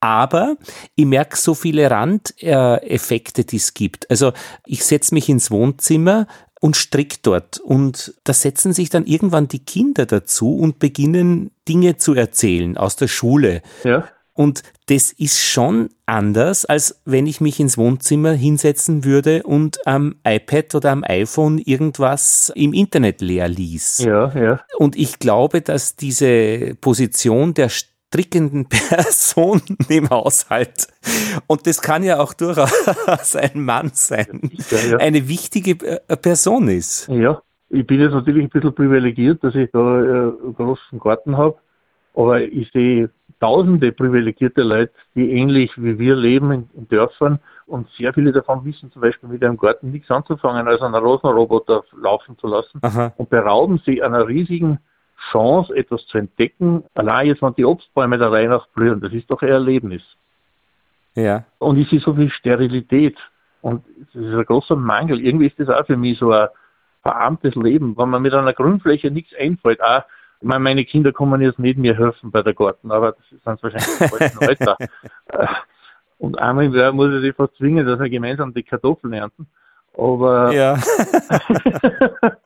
aber ich merke so viele Randeffekte, die es gibt. Also ich setze mich ins Wohnzimmer und strick dort. Und da setzen sich dann irgendwann die Kinder dazu und beginnen Dinge zu erzählen aus der Schule. Ja. Und das ist schon anders, als wenn ich mich ins Wohnzimmer hinsetzen würde und am iPad oder am iPhone irgendwas im Internet leer ließ. Ja, ja. Und ich glaube, dass diese Position der strickenden Person im Haushalt. Und das kann ja auch durchaus ein Mann sein, ja, ja. eine wichtige äh, Person ist. Ja, ich bin jetzt natürlich ein bisschen privilegiert, dass ich da äh, einen großen Garten habe, aber ich sehe tausende privilegierte Leute, die ähnlich wie wir leben in, in Dörfern und sehr viele davon wissen zum Beispiel mit einem Garten nichts anzufangen, als einen Rosenroboter laufen zu lassen Aha. und berauben sie einer riesigen Chance, etwas zu entdecken. Allein jetzt, wenn die Obstbäume der Weihnacht blühen, das ist doch ein Erlebnis. Ja. Und ich sehe so viel Sterilität. Und das ist ein großer Mangel. Irgendwie ist das auch für mich so ein, verarmtes Leben, wenn man mit einer Grundfläche nichts einfällt. Auch, ich meine, meine Kinder kommen jetzt nicht mir helfen bei der Garten, aber das ist sonst wahrscheinlich im Alter. Äh, und einmal im Jahr muss ich sie fast zwingen, dass wir gemeinsam die Kartoffeln ernten. Aber ja.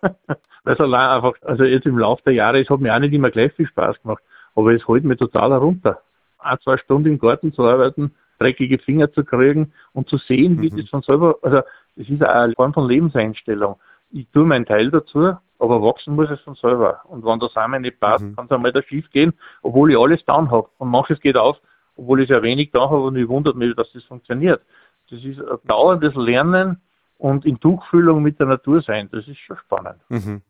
weil es allein einfach, also jetzt im Laufe der Jahre, es hat mir auch nicht immer gleich viel Spaß gemacht, aber es hält mir total herunter. Ein, zwei Stunden im Garten zu arbeiten, dreckige Finger zu kriegen und zu sehen, wie mhm. das von selber, also das ist eine Form von Lebenseinstellung. Ich tue meinen Teil dazu, aber wachsen muss es von selber. Und wenn der Samen nicht passt, mhm. kann es einmal da schief gehen, obwohl ich alles down habe. Und manches geht auf, obwohl ich sehr wenig da habe und ich wundert mich, dass das funktioniert. Das ist ein dauerndes Lernen und in Tuchfühlung mit der Natur sein. Das ist schon spannend. Mhm.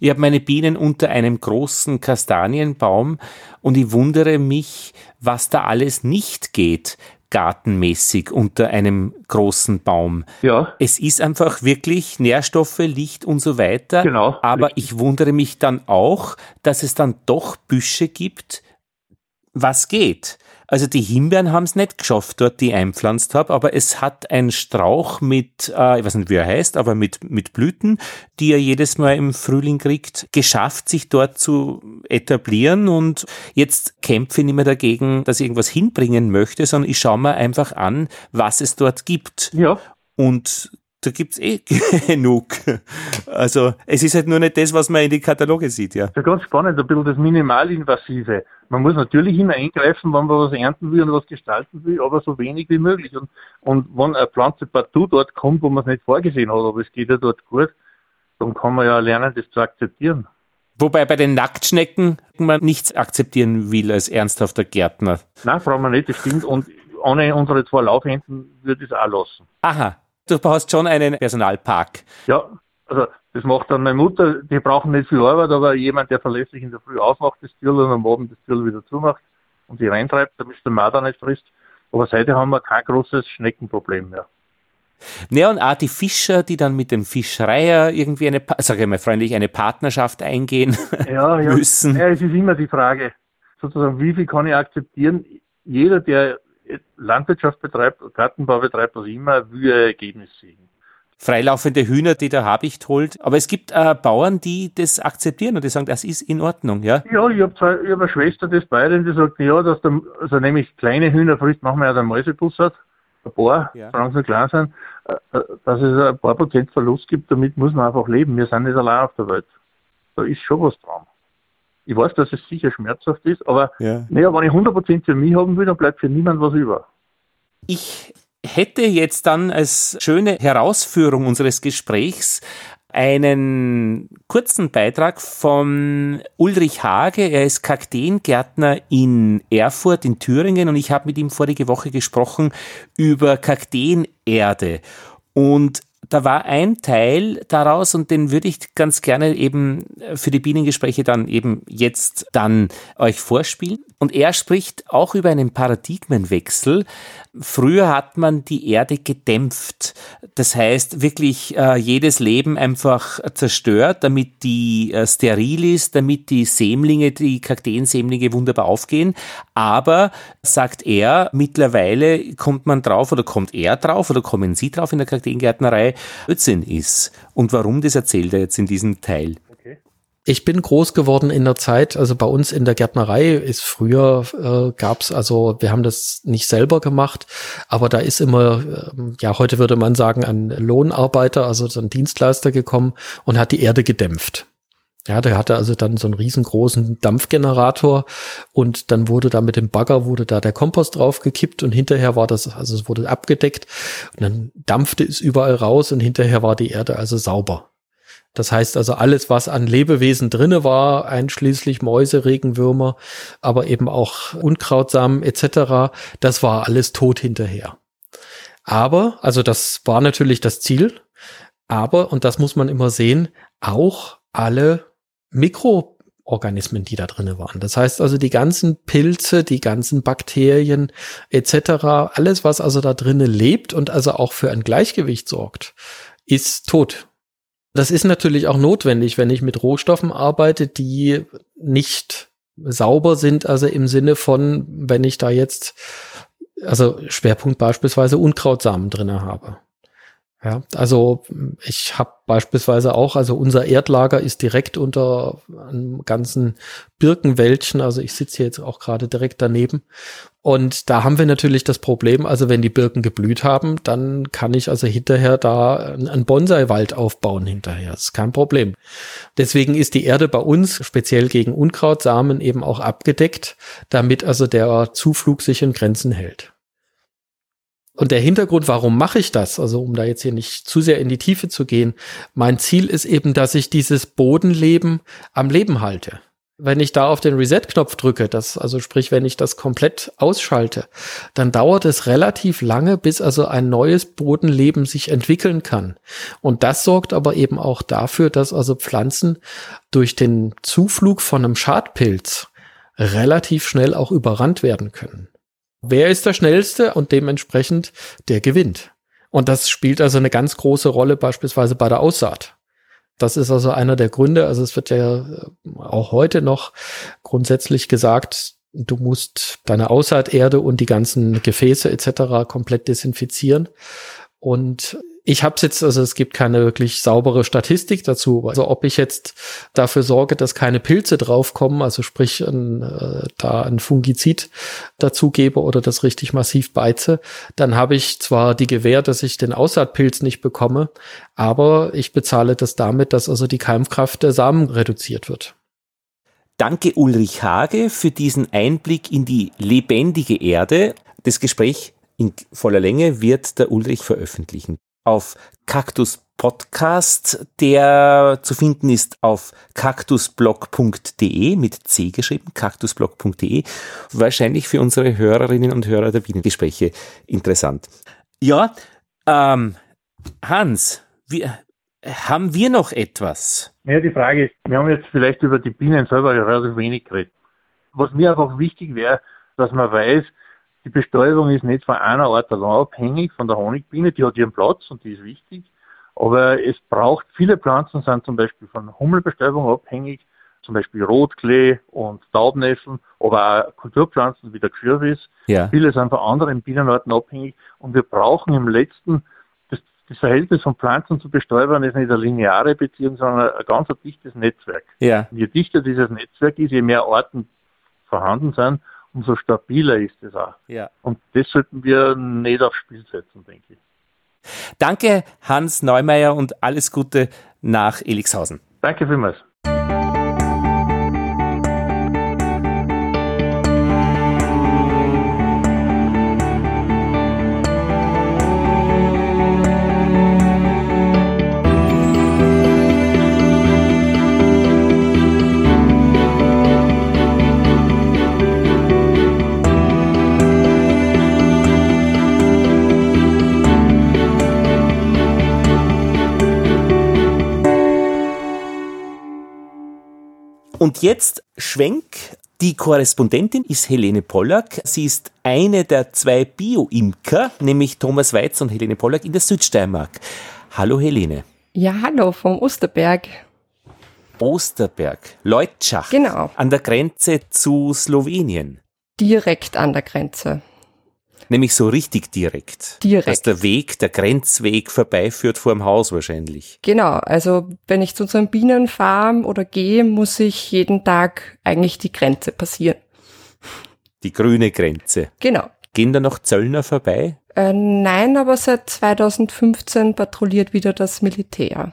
Ich habe meine Bienen unter einem großen Kastanienbaum und ich wundere mich, was da alles nicht geht, gartenmäßig unter einem großen Baum. Ja. Es ist einfach wirklich Nährstoffe, Licht und so weiter. Genau. Aber richtig. ich wundere mich dann auch, dass es dann doch Büsche gibt, was geht. Also die Himbeeren haben es nicht geschafft, dort die ich einpflanzt habe, aber es hat ein Strauch mit, äh, ich weiß nicht, wie er heißt, aber mit, mit Blüten, die er jedes Mal im Frühling kriegt, geschafft, sich dort zu etablieren und jetzt kämpfe ich nicht mehr dagegen, dass ich irgendwas hinbringen möchte, sondern ich schaue mir einfach an, was es dort gibt. Ja. Und da gibt's eh genug. Also es ist halt nur nicht das, was man in die Kataloge sieht, ja. Ja, ganz spannend, ein bisschen das Minimalinvasive. Man muss natürlich immer eingreifen, wenn man was ernten will und was gestalten will, aber so wenig wie möglich. Und, und wenn eine Pflanze partout dort kommt, wo man es nicht vorgesehen hat, aber es geht ja dort gut, dann kann man ja lernen, das zu akzeptieren. Wobei bei den Nacktschnecken man nichts akzeptieren will als ernsthafter Gärtner. Nein, brauchen wir nicht, das stimmt. Und ohne unsere zwei Laufhänden würde ich es auch lassen. Aha, du brauchst schon einen Personalpark. Ja, also das macht dann meine Mutter, die brauchen nicht viel Arbeit, aber jemand, der verlässlich in der Früh aufmacht, das Tür und am Abend das Tür wieder zumacht und sie reintreibt, damit der Marder nicht frisst. Aber seitdem haben wir kein großes Schneckenproblem mehr. Ja, und auch die Fischer, die dann mit dem Fischereier irgendwie eine, sage ich mal freundlich, eine Partnerschaft eingehen ja, ja. müssen. Ja, es ist immer die Frage, sozusagen, wie viel kann ich akzeptieren? Jeder, der Landwirtschaft betreibt, Gartenbau betreibt, was immer, will ein Ergebnis sehen. Freilaufende Hühner, die der Habicht holt. Aber es gibt äh, Bauern, die das akzeptieren und die sagen, das ist in Ordnung, ja? Ja, ich habe hab eine Schwester des Bayern, die sagt, ja, dass der, also nämlich kleine Hühner frisst, machen wir ja den Mäusebussard, ein paar, ja. solange sie klein sind, äh, äh, dass es ein paar Prozent Verlust gibt, damit muss man einfach leben. Wir sind nicht allein auf der Welt. Da ist schon was dran. Ich weiß, dass es sicher schmerzhaft ist, aber ja. naja, wenn ich 100% für mich haben will, dann bleibt für niemand was über. Ich hätte jetzt dann als schöne Herausführung unseres Gesprächs einen kurzen Beitrag von Ulrich Hage. Er ist Kakteengärtner in Erfurt in Thüringen und ich habe mit ihm vorige Woche gesprochen über Kakteenerde. Und da war ein Teil daraus und den würde ich ganz gerne eben für die Bienengespräche dann eben jetzt dann euch vorspielen. Und er spricht auch über einen Paradigmenwechsel. Früher hat man die Erde gedämpft. Das heißt wirklich äh, jedes Leben einfach zerstört, damit die äh, steril ist, damit die Sämlinge, die Kakteensämlinge wunderbar aufgehen. Aber, sagt er, mittlerweile kommt man drauf oder kommt er drauf oder kommen Sie drauf in der Kakteengärtnerei, Blödsinn ist. Und warum, das erzählt er jetzt in diesem Teil. Ich bin groß geworden in der Zeit, also bei uns in der Gärtnerei ist früher äh, gab's also wir haben das nicht selber gemacht, aber da ist immer, äh, ja heute würde man sagen, ein Lohnarbeiter, also so ein Dienstleister gekommen und hat die Erde gedämpft. Ja, der hatte also dann so einen riesengroßen Dampfgenerator und dann wurde da mit dem Bagger wurde da der Kompost draufgekippt und hinterher war das, also es wurde abgedeckt und dann dampfte es überall raus und hinterher war die Erde also sauber. Das heißt also alles, was an Lebewesen drinne war, einschließlich Mäuse, Regenwürmer, aber eben auch Unkrautsamen etc., das war alles tot hinterher. Aber, also das war natürlich das Ziel, aber, und das muss man immer sehen, auch alle Mikroorganismen, die da drinne waren. Das heißt also die ganzen Pilze, die ganzen Bakterien etc., alles, was also da drinnen lebt und also auch für ein Gleichgewicht sorgt, ist tot. Das ist natürlich auch notwendig, wenn ich mit Rohstoffen arbeite, die nicht sauber sind, also im Sinne von, wenn ich da jetzt, also Schwerpunkt beispielsweise Unkrautsamen drinne habe. Ja, also ich habe beispielsweise auch, also unser Erdlager ist direkt unter einem ganzen Birkenwäldchen, also ich sitze hier jetzt auch gerade direkt daneben. Und da haben wir natürlich das Problem, also wenn die Birken geblüht haben, dann kann ich also hinterher da einen Bonsai-Wald aufbauen hinterher. Das ist kein Problem. Deswegen ist die Erde bei uns speziell gegen Unkrautsamen eben auch abgedeckt, damit also der Zuflug sich in Grenzen hält. Und der Hintergrund, warum mache ich das? Also um da jetzt hier nicht zu sehr in die Tiefe zu gehen. Mein Ziel ist eben, dass ich dieses Bodenleben am Leben halte. Wenn ich da auf den Reset-Knopf drücke, das, also sprich, wenn ich das komplett ausschalte, dann dauert es relativ lange, bis also ein neues Bodenleben sich entwickeln kann. Und das sorgt aber eben auch dafür, dass also Pflanzen durch den Zuflug von einem Schadpilz relativ schnell auch überrannt werden können. Wer ist der Schnellste und dementsprechend der gewinnt. Und das spielt also eine ganz große Rolle beispielsweise bei der Aussaat. Das ist also einer der Gründe. Also es wird ja äh, auch heute noch grundsätzlich gesagt, du musst deine Aussaaterde und die ganzen Gefäße etc. komplett desinfizieren. Und ich habe jetzt, also es gibt keine wirklich saubere Statistik dazu. Also ob ich jetzt dafür sorge, dass keine Pilze draufkommen, also sprich ein, äh, da ein Fungizid dazugebe oder das richtig massiv beize, dann habe ich zwar die Gewähr, dass ich den Aussaatpilz nicht bekomme, aber ich bezahle das damit, dass also die Keimkraft der Samen reduziert wird. Danke Ulrich Hage für diesen Einblick in die lebendige Erde. Das Gespräch in voller Länge wird der Ulrich veröffentlichen auf Cactus Podcast, der zu finden ist auf cactusblog.de mit C geschrieben, cactusblog.de. Wahrscheinlich für unsere Hörerinnen und Hörer der Bienengespräche interessant. Ja, ähm, Hans, wir, haben wir noch etwas? Ja, die Frage ist, wir haben jetzt vielleicht über die Bienen selber relativ wenig geredet. Was mir einfach wichtig wäre, dass man weiß, die Bestäubung ist nicht von einer Art allein abhängig, von der Honigbiene, die hat ihren Platz und die ist wichtig. Aber es braucht, viele Pflanzen sind zum Beispiel von Hummelbestäubung abhängig, zum Beispiel Rotklee und Taubnesseln, aber auch Kulturpflanzen wie der Kürbis. Ja. Viele sind von anderen Bienenarten abhängig und wir brauchen im letzten, das, das Verhältnis von Pflanzen zu Bestäubern ist nicht eine lineare Beziehung, sondern ein ganz dichtes Netzwerk. Ja. je dichter dieses Netzwerk ist, je mehr Arten vorhanden sind, umso stabiler ist es auch. Ja. Und das sollten wir nicht aufs Spiel setzen, denke ich. Danke, Hans Neumeier, und alles Gute nach Elixhausen. Danke vielmals. Und jetzt Schwenk. Die Korrespondentin ist Helene Pollack. Sie ist eine der zwei Bio-Imker, nämlich Thomas Weiz und Helene Pollack in der Südsteiermark. Hallo Helene. Ja, hallo vom Osterberg. Osterberg, Leutschach. Genau. An der Grenze zu Slowenien. Direkt an der Grenze. Nämlich so richtig direkt. Direkt. Dass der Weg, der Grenzweg vorbeiführt vor dem Haus wahrscheinlich. Genau. Also wenn ich zu unserem Bienenfarm oder gehe, muss ich jeden Tag eigentlich die Grenze passieren. Die grüne Grenze. Genau. Gehen da noch Zöllner vorbei? Äh, nein, aber seit 2015 patrouilliert wieder das Militär.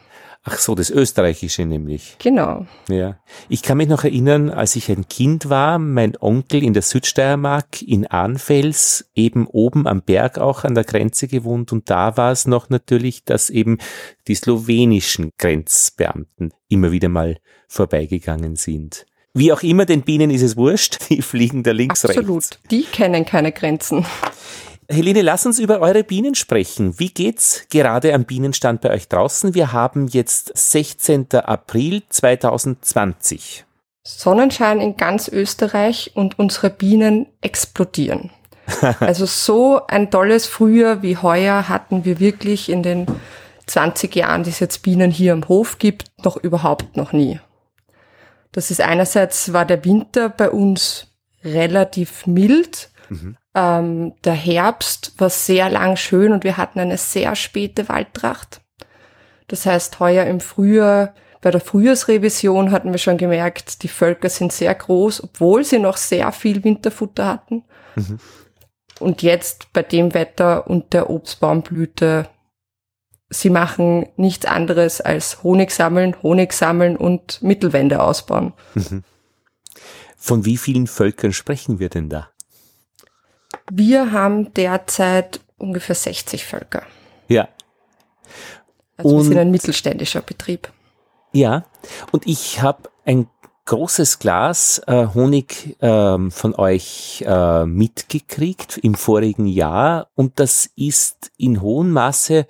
Ach so, das Österreichische nämlich. Genau. Ja. Ich kann mich noch erinnern, als ich ein Kind war, mein Onkel in der Südsteiermark in Arnfels, eben oben am Berg auch an der Grenze gewohnt und da war es noch natürlich, dass eben die slowenischen Grenzbeamten immer wieder mal vorbeigegangen sind. Wie auch immer, den Bienen ist es wurscht, die fliegen da links, Absolut. rechts. Absolut. Die kennen keine Grenzen. Helene, lass uns über eure Bienen sprechen. Wie geht's gerade am Bienenstand bei euch draußen? Wir haben jetzt 16. April 2020. Sonnenschein in ganz Österreich und unsere Bienen explodieren. also so ein tolles Frühjahr wie heuer hatten wir wirklich in den 20 Jahren, die es jetzt Bienen hier am Hof gibt, noch überhaupt noch nie. Das ist einerseits war der Winter bei uns relativ mild, mhm. Ähm, der Herbst war sehr lang schön und wir hatten eine sehr späte Waldtracht. Das heißt, heuer im Frühjahr, bei der Frühjahrsrevision hatten wir schon gemerkt, die Völker sind sehr groß, obwohl sie noch sehr viel Winterfutter hatten. Mhm. Und jetzt bei dem Wetter und der Obstbaumblüte, sie machen nichts anderes als Honig sammeln, Honig sammeln und Mittelwände ausbauen. Mhm. Von wie vielen Völkern sprechen wir denn da? Wir haben derzeit ungefähr 60 Völker. Ja. Also und, wir sind ein mittelständischer Betrieb. Ja, und ich habe ein großes Glas äh, Honig äh, von euch äh, mitgekriegt im vorigen Jahr und das ist in hohem Maße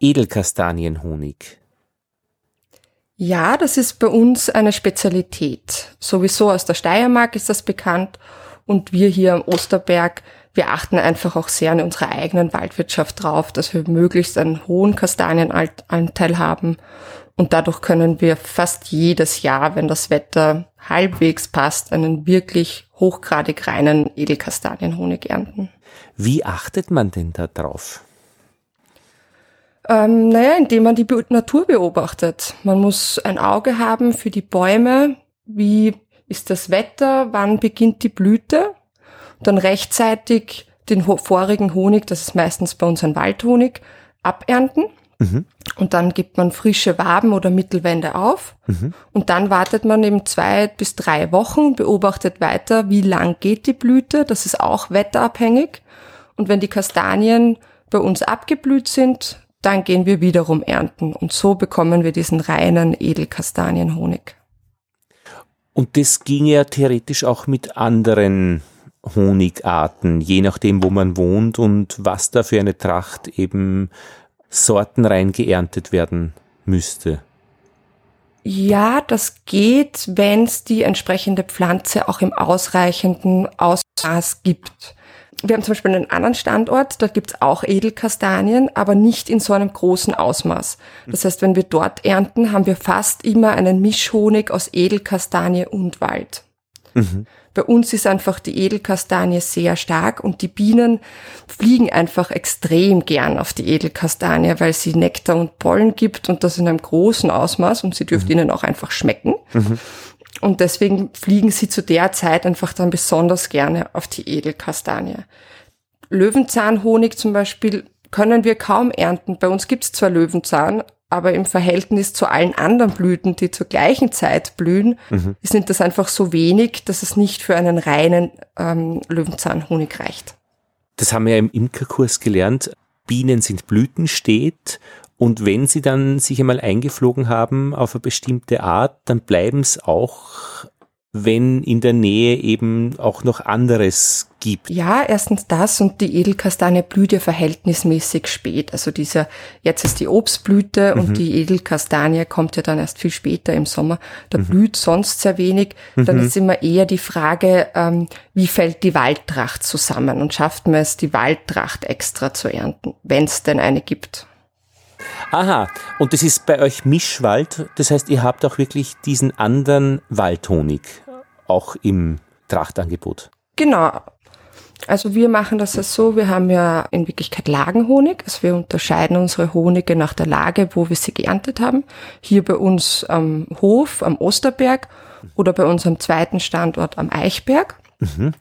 Edelkastanienhonig. Ja, das ist bei uns eine Spezialität. Sowieso aus der Steiermark ist das bekannt und wir hier am Osterberg, wir achten einfach auch sehr an unserer eigenen Waldwirtschaft drauf, dass wir möglichst einen hohen Kastanienanteil haben und dadurch können wir fast jedes Jahr, wenn das Wetter halbwegs passt, einen wirklich hochgradig reinen Edelkastanienhonig ernten. Wie achtet man denn da drauf? Ähm, naja, indem man die Natur beobachtet. Man muss ein Auge haben für die Bäume. Wie ist das Wetter? Wann beginnt die Blüte? Dann rechtzeitig den vorigen Honig, das ist meistens bei uns ein Waldhonig, abernten. Mhm. Und dann gibt man frische Waben oder Mittelwände auf. Mhm. Und dann wartet man eben zwei bis drei Wochen, beobachtet weiter, wie lang geht die Blüte. Das ist auch wetterabhängig. Und wenn die Kastanien bei uns abgeblüht sind, dann gehen wir wiederum ernten. Und so bekommen wir diesen reinen Edelkastanienhonig. Und das ging ja theoretisch auch mit anderen Honigarten, je nachdem, wo man wohnt und was da für eine Tracht eben sortenrein geerntet werden müsste. Ja, das geht, wenn es die entsprechende Pflanze auch im ausreichenden Ausmaß gibt. Wir haben zum Beispiel einen anderen Standort, dort gibt's auch Edelkastanien, aber nicht in so einem großen Ausmaß. Das heißt, wenn wir dort ernten, haben wir fast immer einen Mischhonig aus Edelkastanie und Wald. Mhm. Bei uns ist einfach die Edelkastanie sehr stark und die Bienen fliegen einfach extrem gern auf die Edelkastanie, weil sie Nektar und Pollen gibt und das in einem großen Ausmaß und sie dürfte mhm. ihnen auch einfach schmecken. Mhm. Und deswegen fliegen sie zu der Zeit einfach dann besonders gerne auf die Edelkastanie. Löwenzahnhonig zum Beispiel können wir kaum ernten. Bei uns gibt es zwar Löwenzahn, aber im Verhältnis zu allen anderen Blüten, die zur gleichen Zeit blühen, mhm. sind das einfach so wenig, dass es nicht für einen reinen ähm, Löwenzahnhonig reicht. Das haben wir ja im Imkerkurs gelernt. Bienen sind Blütensteht und wenn sie dann sich einmal eingeflogen haben auf eine bestimmte Art, dann bleiben es auch wenn in der Nähe eben auch noch anderes gibt. Ja, erstens das und die Edelkastanie blüht ja verhältnismäßig spät. Also dieser, jetzt ist die Obstblüte mhm. und die Edelkastanie kommt ja dann erst viel später im Sommer. Da mhm. blüht sonst sehr wenig. Dann mhm. ist immer eher die Frage, ähm, wie fällt die Waldtracht zusammen und schafft man es, die Waldtracht extra zu ernten, wenn es denn eine gibt. Aha, und das ist bei euch Mischwald, das heißt, ihr habt auch wirklich diesen anderen Waldhonig auch im Trachtangebot. Genau. Also wir machen das ja so, wir haben ja in Wirklichkeit Lagenhonig, also wir unterscheiden unsere Honige nach der Lage, wo wir sie geerntet haben. Hier bei uns am Hof, am Osterberg oder bei unserem zweiten Standort am Eichberg. Mhm.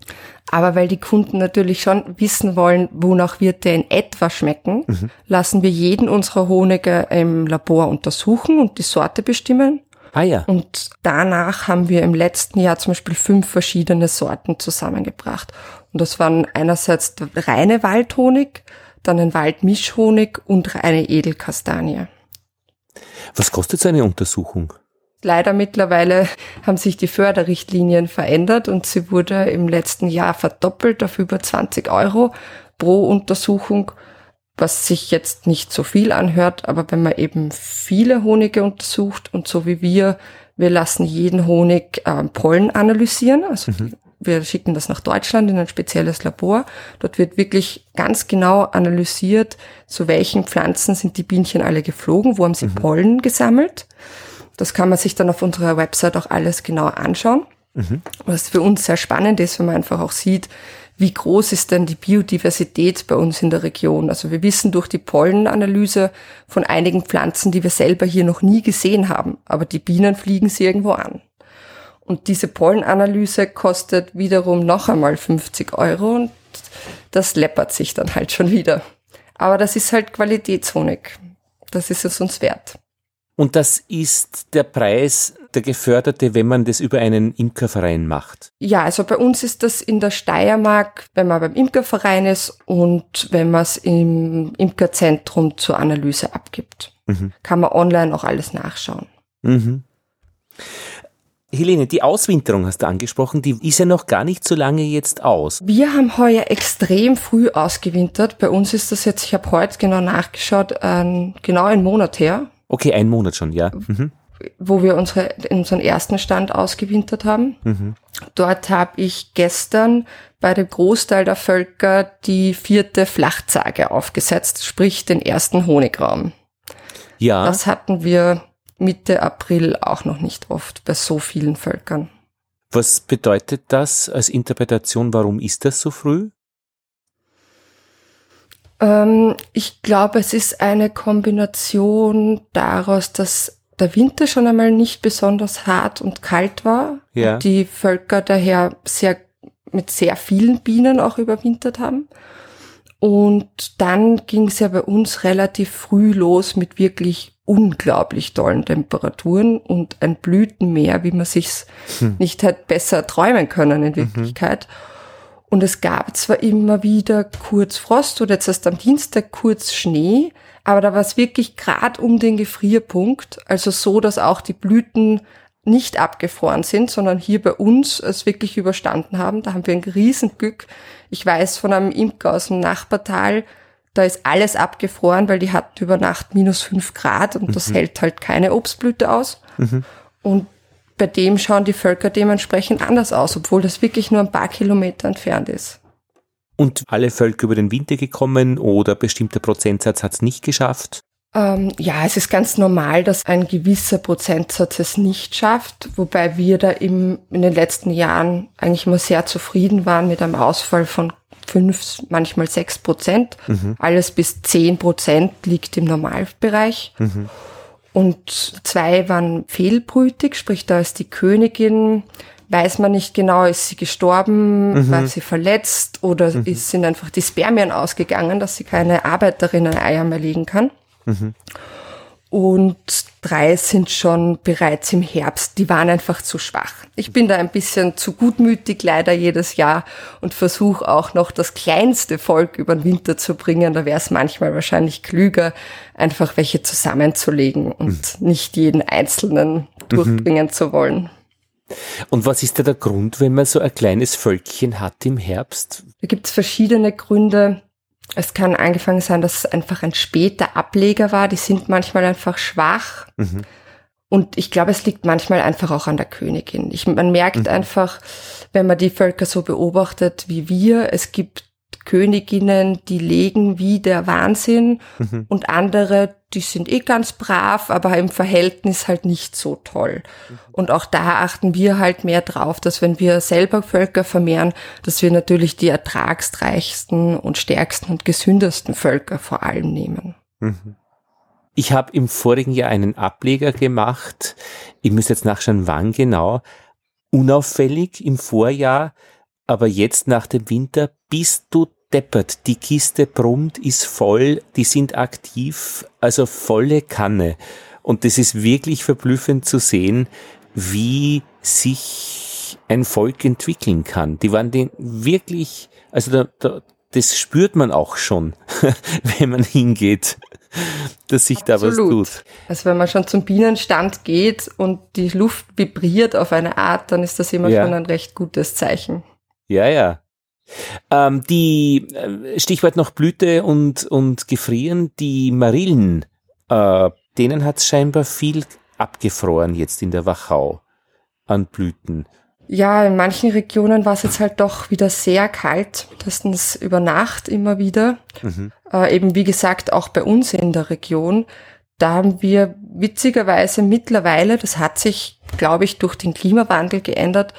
Aber weil die Kunden natürlich schon wissen wollen, wonach wird der in etwa schmecken, mhm. lassen wir jeden unserer Honige im Labor untersuchen und die Sorte bestimmen. Ah ja. Und danach haben wir im letzten Jahr zum Beispiel fünf verschiedene Sorten zusammengebracht. Und das waren einerseits reine Waldhonig, dann ein Waldmischhonig und eine Edelkastanie. Was kostet so eine Untersuchung? Leider mittlerweile haben sich die Förderrichtlinien verändert und sie wurde im letzten Jahr verdoppelt auf über 20 Euro pro Untersuchung was sich jetzt nicht so viel anhört, aber wenn man eben viele Honige untersucht und so wie wir, wir lassen jeden Honig äh, Pollen analysieren, also mhm. wir schicken das nach Deutschland in ein spezielles Labor. Dort wird wirklich ganz genau analysiert, zu welchen Pflanzen sind die Bienchen alle geflogen, wo haben sie mhm. Pollen gesammelt. Das kann man sich dann auf unserer Website auch alles genau anschauen. Mhm. Was für uns sehr spannend ist, wenn man einfach auch sieht, wie groß ist denn die Biodiversität bei uns in der Region? Also wir wissen durch die Pollenanalyse von einigen Pflanzen, die wir selber hier noch nie gesehen haben, aber die Bienen fliegen sie irgendwo an. Und diese Pollenanalyse kostet wiederum noch einmal 50 Euro und das läppert sich dann halt schon wieder. Aber das ist halt Qualitätshonig. Das ist es uns wert. Und das ist der Preis, der geförderte, wenn man das über einen Imkerverein macht? Ja, also bei uns ist das in der Steiermark, wenn man beim Imkerverein ist und wenn man es im Imkerzentrum zur Analyse abgibt. Mhm. Kann man online auch alles nachschauen. Mhm. Helene, die Auswinterung hast du angesprochen, die ist ja noch gar nicht so lange jetzt aus. Wir haben heuer extrem früh ausgewintert. Bei uns ist das jetzt, ich habe heute genau nachgeschaut, äh, genau einen Monat her. Okay, einen Monat schon, ja. Mhm. Wo wir unsere, unseren ersten Stand ausgewintert haben. Mhm. Dort habe ich gestern bei dem Großteil der Völker die vierte Flachzage aufgesetzt, sprich den ersten Honigraum. Ja. Das hatten wir Mitte April auch noch nicht oft bei so vielen Völkern. Was bedeutet das als Interpretation? Warum ist das so früh? Ähm, ich glaube, es ist eine Kombination daraus, dass der Winter schon einmal nicht besonders hart und kalt war. Ja. Und die Völker daher sehr, mit sehr vielen Bienen auch überwintert haben. Und dann ging es ja bei uns relativ früh los mit wirklich unglaublich tollen Temperaturen und ein Blütenmeer, wie man sich's hm. nicht hätte besser träumen können in mhm. Wirklichkeit. Mhm. Und es gab zwar immer wieder kurz Frost oder jetzt erst am Dienstag kurz Schnee, aber da war es wirklich gerade um den Gefrierpunkt, also so, dass auch die Blüten nicht abgefroren sind, sondern hier bei uns es wirklich überstanden haben. Da haben wir ein Riesenglück. Ich weiß von einem Imker aus dem Nachbartal, da ist alles abgefroren, weil die hatten über Nacht minus fünf Grad und das mhm. hält halt keine Obstblüte aus. Mhm. Und bei dem schauen die Völker dementsprechend anders aus, obwohl das wirklich nur ein paar Kilometer entfernt ist. Und alle Völker über den Winter gekommen oder bestimmter Prozentsatz hat es nicht geschafft? Ähm, ja, es ist ganz normal, dass ein gewisser Prozentsatz es nicht schafft, wobei wir da im, in den letzten Jahren eigentlich immer sehr zufrieden waren mit einem Ausfall von fünf, manchmal sechs Prozent. Mhm. Alles bis zehn Prozent liegt im Normalbereich. Mhm. Und zwei waren fehlbrütig, sprich da ist die Königin, weiß man nicht genau, ist sie gestorben, mhm. war sie verletzt oder mhm. ist, sind einfach die Spermien ausgegangen, dass sie keine Arbeiterinnen-Eier mehr legen kann. Mhm und drei sind schon bereits im Herbst. Die waren einfach zu schwach. Ich bin da ein bisschen zu gutmütig leider jedes Jahr und versuche auch noch das kleinste Volk über den Winter zu bringen. Da wäre es manchmal wahrscheinlich klüger, einfach welche zusammenzulegen und mhm. nicht jeden einzelnen durchbringen mhm. zu wollen. Und was ist da der Grund, wenn man so ein kleines Völkchen hat im Herbst? Da gibt es verschiedene Gründe. Es kann angefangen sein, dass es einfach ein später Ableger war. Die sind manchmal einfach schwach. Mhm. Und ich glaube, es liegt manchmal einfach auch an der Königin. Ich, man merkt mhm. einfach, wenn man die Völker so beobachtet wie wir, es gibt Königinnen, die legen wie der Wahnsinn mhm. und andere, die sind eh ganz brav, aber im Verhältnis halt nicht so toll. Mhm. Und auch da achten wir halt mehr drauf, dass wenn wir selber Völker vermehren, dass wir natürlich die ertragsreichsten und stärksten und gesündesten Völker vor allem nehmen. Mhm. Ich habe im vorigen Jahr einen Ableger gemacht. Ich muss jetzt nachschauen, wann genau. Unauffällig im Vorjahr, aber jetzt nach dem Winter bist du deppert. Die Kiste brummt, ist voll, die sind aktiv, also volle Kanne. Und das ist wirklich verblüffend zu sehen, wie sich ein Volk entwickeln kann. Die waren den wirklich, also da, da, das spürt man auch schon, wenn man hingeht, dass sich Absolut. da was tut. Also wenn man schon zum Bienenstand geht und die Luft vibriert auf eine Art, dann ist das immer ja. schon ein recht gutes Zeichen. Ja, ja. Ähm, die äh, Stichwort noch Blüte und, und Gefrieren, die Marillen, äh, denen hat es scheinbar viel abgefroren jetzt in der Wachau an Blüten. Ja, in manchen Regionen war es jetzt halt doch wieder sehr kalt, mindestens über Nacht immer wieder. Mhm. Äh, eben wie gesagt, auch bei uns in der Region. Da haben wir witzigerweise mittlerweile, das hat sich, glaube ich, durch den Klimawandel geändert,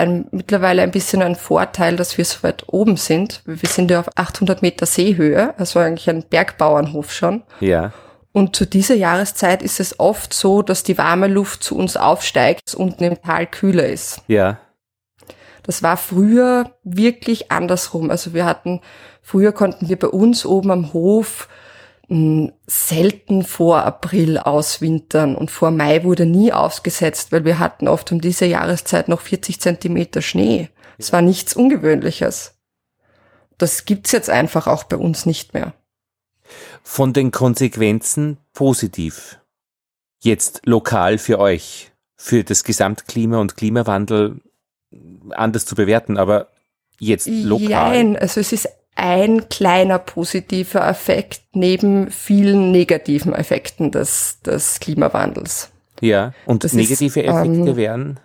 ein, mittlerweile ein bisschen ein Vorteil, dass wir so weit oben sind. Wir sind ja auf 800 Meter Seehöhe, also eigentlich ein Bergbauernhof schon. Ja. Und zu dieser Jahreszeit ist es oft so, dass die warme Luft zu uns aufsteigt, dass unten im Tal kühler ist. Ja. Das war früher wirklich andersrum. Also wir hatten, früher konnten wir bei uns oben am Hof selten vor April auswintern und vor Mai wurde nie ausgesetzt, weil wir hatten oft um diese Jahreszeit noch 40 Zentimeter Schnee. Es war nichts Ungewöhnliches. Das gibt's jetzt einfach auch bei uns nicht mehr. Von den Konsequenzen positiv. Jetzt lokal für euch, für das Gesamtklima und Klimawandel anders zu bewerten, aber jetzt lokal. Nein, also es ist ein kleiner positiver Effekt neben vielen negativen Effekten des, des Klimawandels. Ja, und das negative ist, Effekte ähm, wären?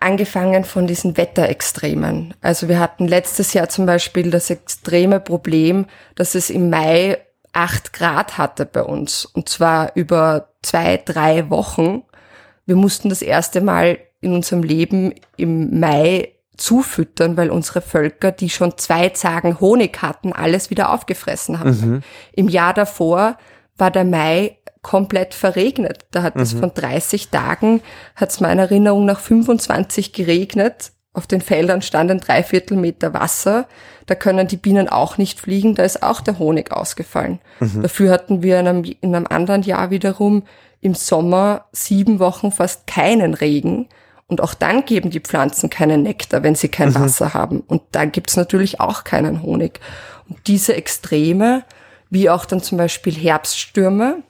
Angefangen von diesen Wetterextremen. Also wir hatten letztes Jahr zum Beispiel das extreme Problem, dass es im Mai acht Grad hatte bei uns. Und zwar über zwei, drei Wochen. Wir mussten das erste Mal in unserem Leben im Mai zufüttern, weil unsere Völker, die schon zwei Zagen Honig hatten, alles wieder aufgefressen haben. Mhm. Im Jahr davor war der Mai komplett verregnet. Da hat es mhm. von 30 Tagen, hat es meiner Erinnerung nach 25 geregnet. Auf den Feldern stand ein Dreiviertel Meter Wasser. Da können die Bienen auch nicht fliegen. Da ist auch der Honig ausgefallen. Mhm. Dafür hatten wir in einem, in einem anderen Jahr wiederum im Sommer sieben Wochen fast keinen Regen. Und auch dann geben die Pflanzen keinen Nektar, wenn sie kein mhm. Wasser haben. Und dann gibt's natürlich auch keinen Honig. Und diese Extreme, wie auch dann zum Beispiel Herbststürme.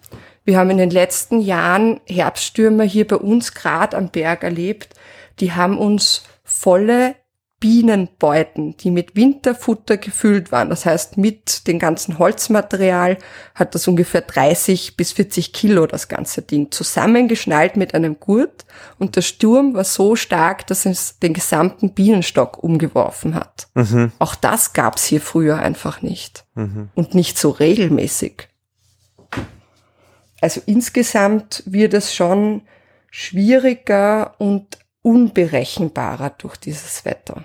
Wir haben in den letzten Jahren Herbststürme hier bei uns gerade am Berg erlebt. Die haben uns volle Bienenbeuten, die mit Winterfutter gefüllt waren. Das heißt, mit dem ganzen Holzmaterial hat das ungefähr 30 bis 40 Kilo, das ganze Ding, zusammengeschnallt mit einem Gurt. Und der Sturm war so stark, dass es den gesamten Bienenstock umgeworfen hat. Mhm. Auch das gab's hier früher einfach nicht. Mhm. Und nicht so regelmäßig. Also insgesamt wird es schon schwieriger und unberechenbarer durch dieses Wetter.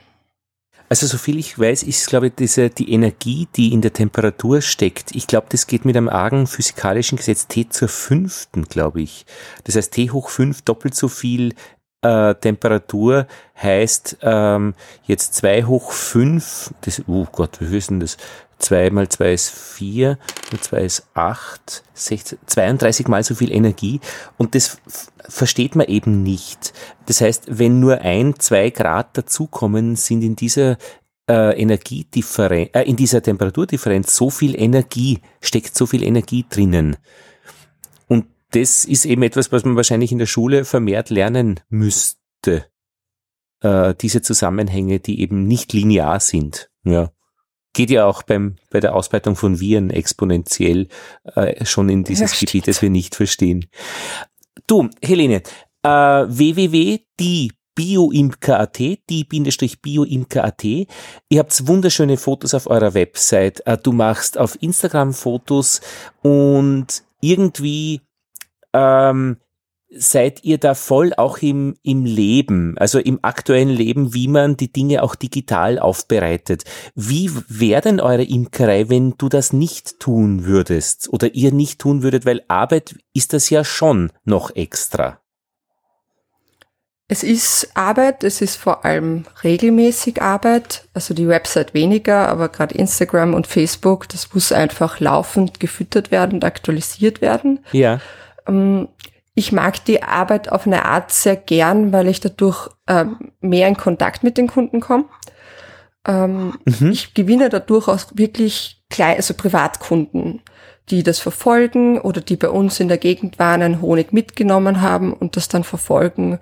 Also soviel ich weiß, ist, glaube ich, diese, die Energie, die in der Temperatur steckt. Ich glaube, das geht mit einem argen physikalischen Gesetz T zur fünften, glaube ich. Das heißt, T hoch fünf doppelt so viel äh, Temperatur heißt ähm, jetzt zwei hoch fünf. das, oh Gott, wie viel ist denn das? 2 mal 2 ist 4, und 2 ist 8, 16, 32 mal so viel Energie und das versteht man eben nicht. Das heißt, wenn nur ein, zwei Grad dazukommen, sind in dieser äh, Energiedifferenz, äh, in dieser Temperaturdifferenz so viel Energie, steckt so viel Energie drinnen. Und das ist eben etwas, was man wahrscheinlich in der Schule vermehrt lernen müsste. Äh, diese Zusammenhänge, die eben nicht linear sind. Ja geht ja auch beim, bei der Ausbreitung von Viren exponentiell äh, schon in dieses ja, Gebiet, das wir nicht verstehen. Du, Helene, äh, www.die.bioimker.at, die-bioimker.at. Ihr habt wunderschöne Fotos auf eurer Website. Äh, du machst auf Instagram Fotos und irgendwie ähm, seid ihr da voll auch im, im Leben, also im aktuellen Leben, wie man die Dinge auch digital aufbereitet. Wie wäre denn eure Imkerei, wenn du das nicht tun würdest oder ihr nicht tun würdet, weil Arbeit ist das ja schon noch extra. Es ist Arbeit, es ist vor allem regelmäßig Arbeit, also die Website weniger, aber gerade Instagram und Facebook, das muss einfach laufend gefüttert werden und aktualisiert werden. Ja. Ich mag die Arbeit auf eine Art sehr gern, weil ich dadurch ähm, mehr in Kontakt mit den Kunden komme. Ähm, mhm. Ich gewinne dadurch auch wirklich klein, also Privatkunden, die das verfolgen oder die bei uns in der Gegend waren, einen Honig mitgenommen haben und das dann verfolgen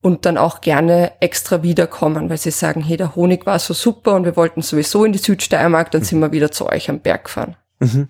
und dann auch gerne extra wiederkommen, weil sie sagen, hey, der Honig war so super und wir wollten sowieso in die Südsteiermark, dann mhm. sind wir wieder zu euch am Berg gefahren. Mhm.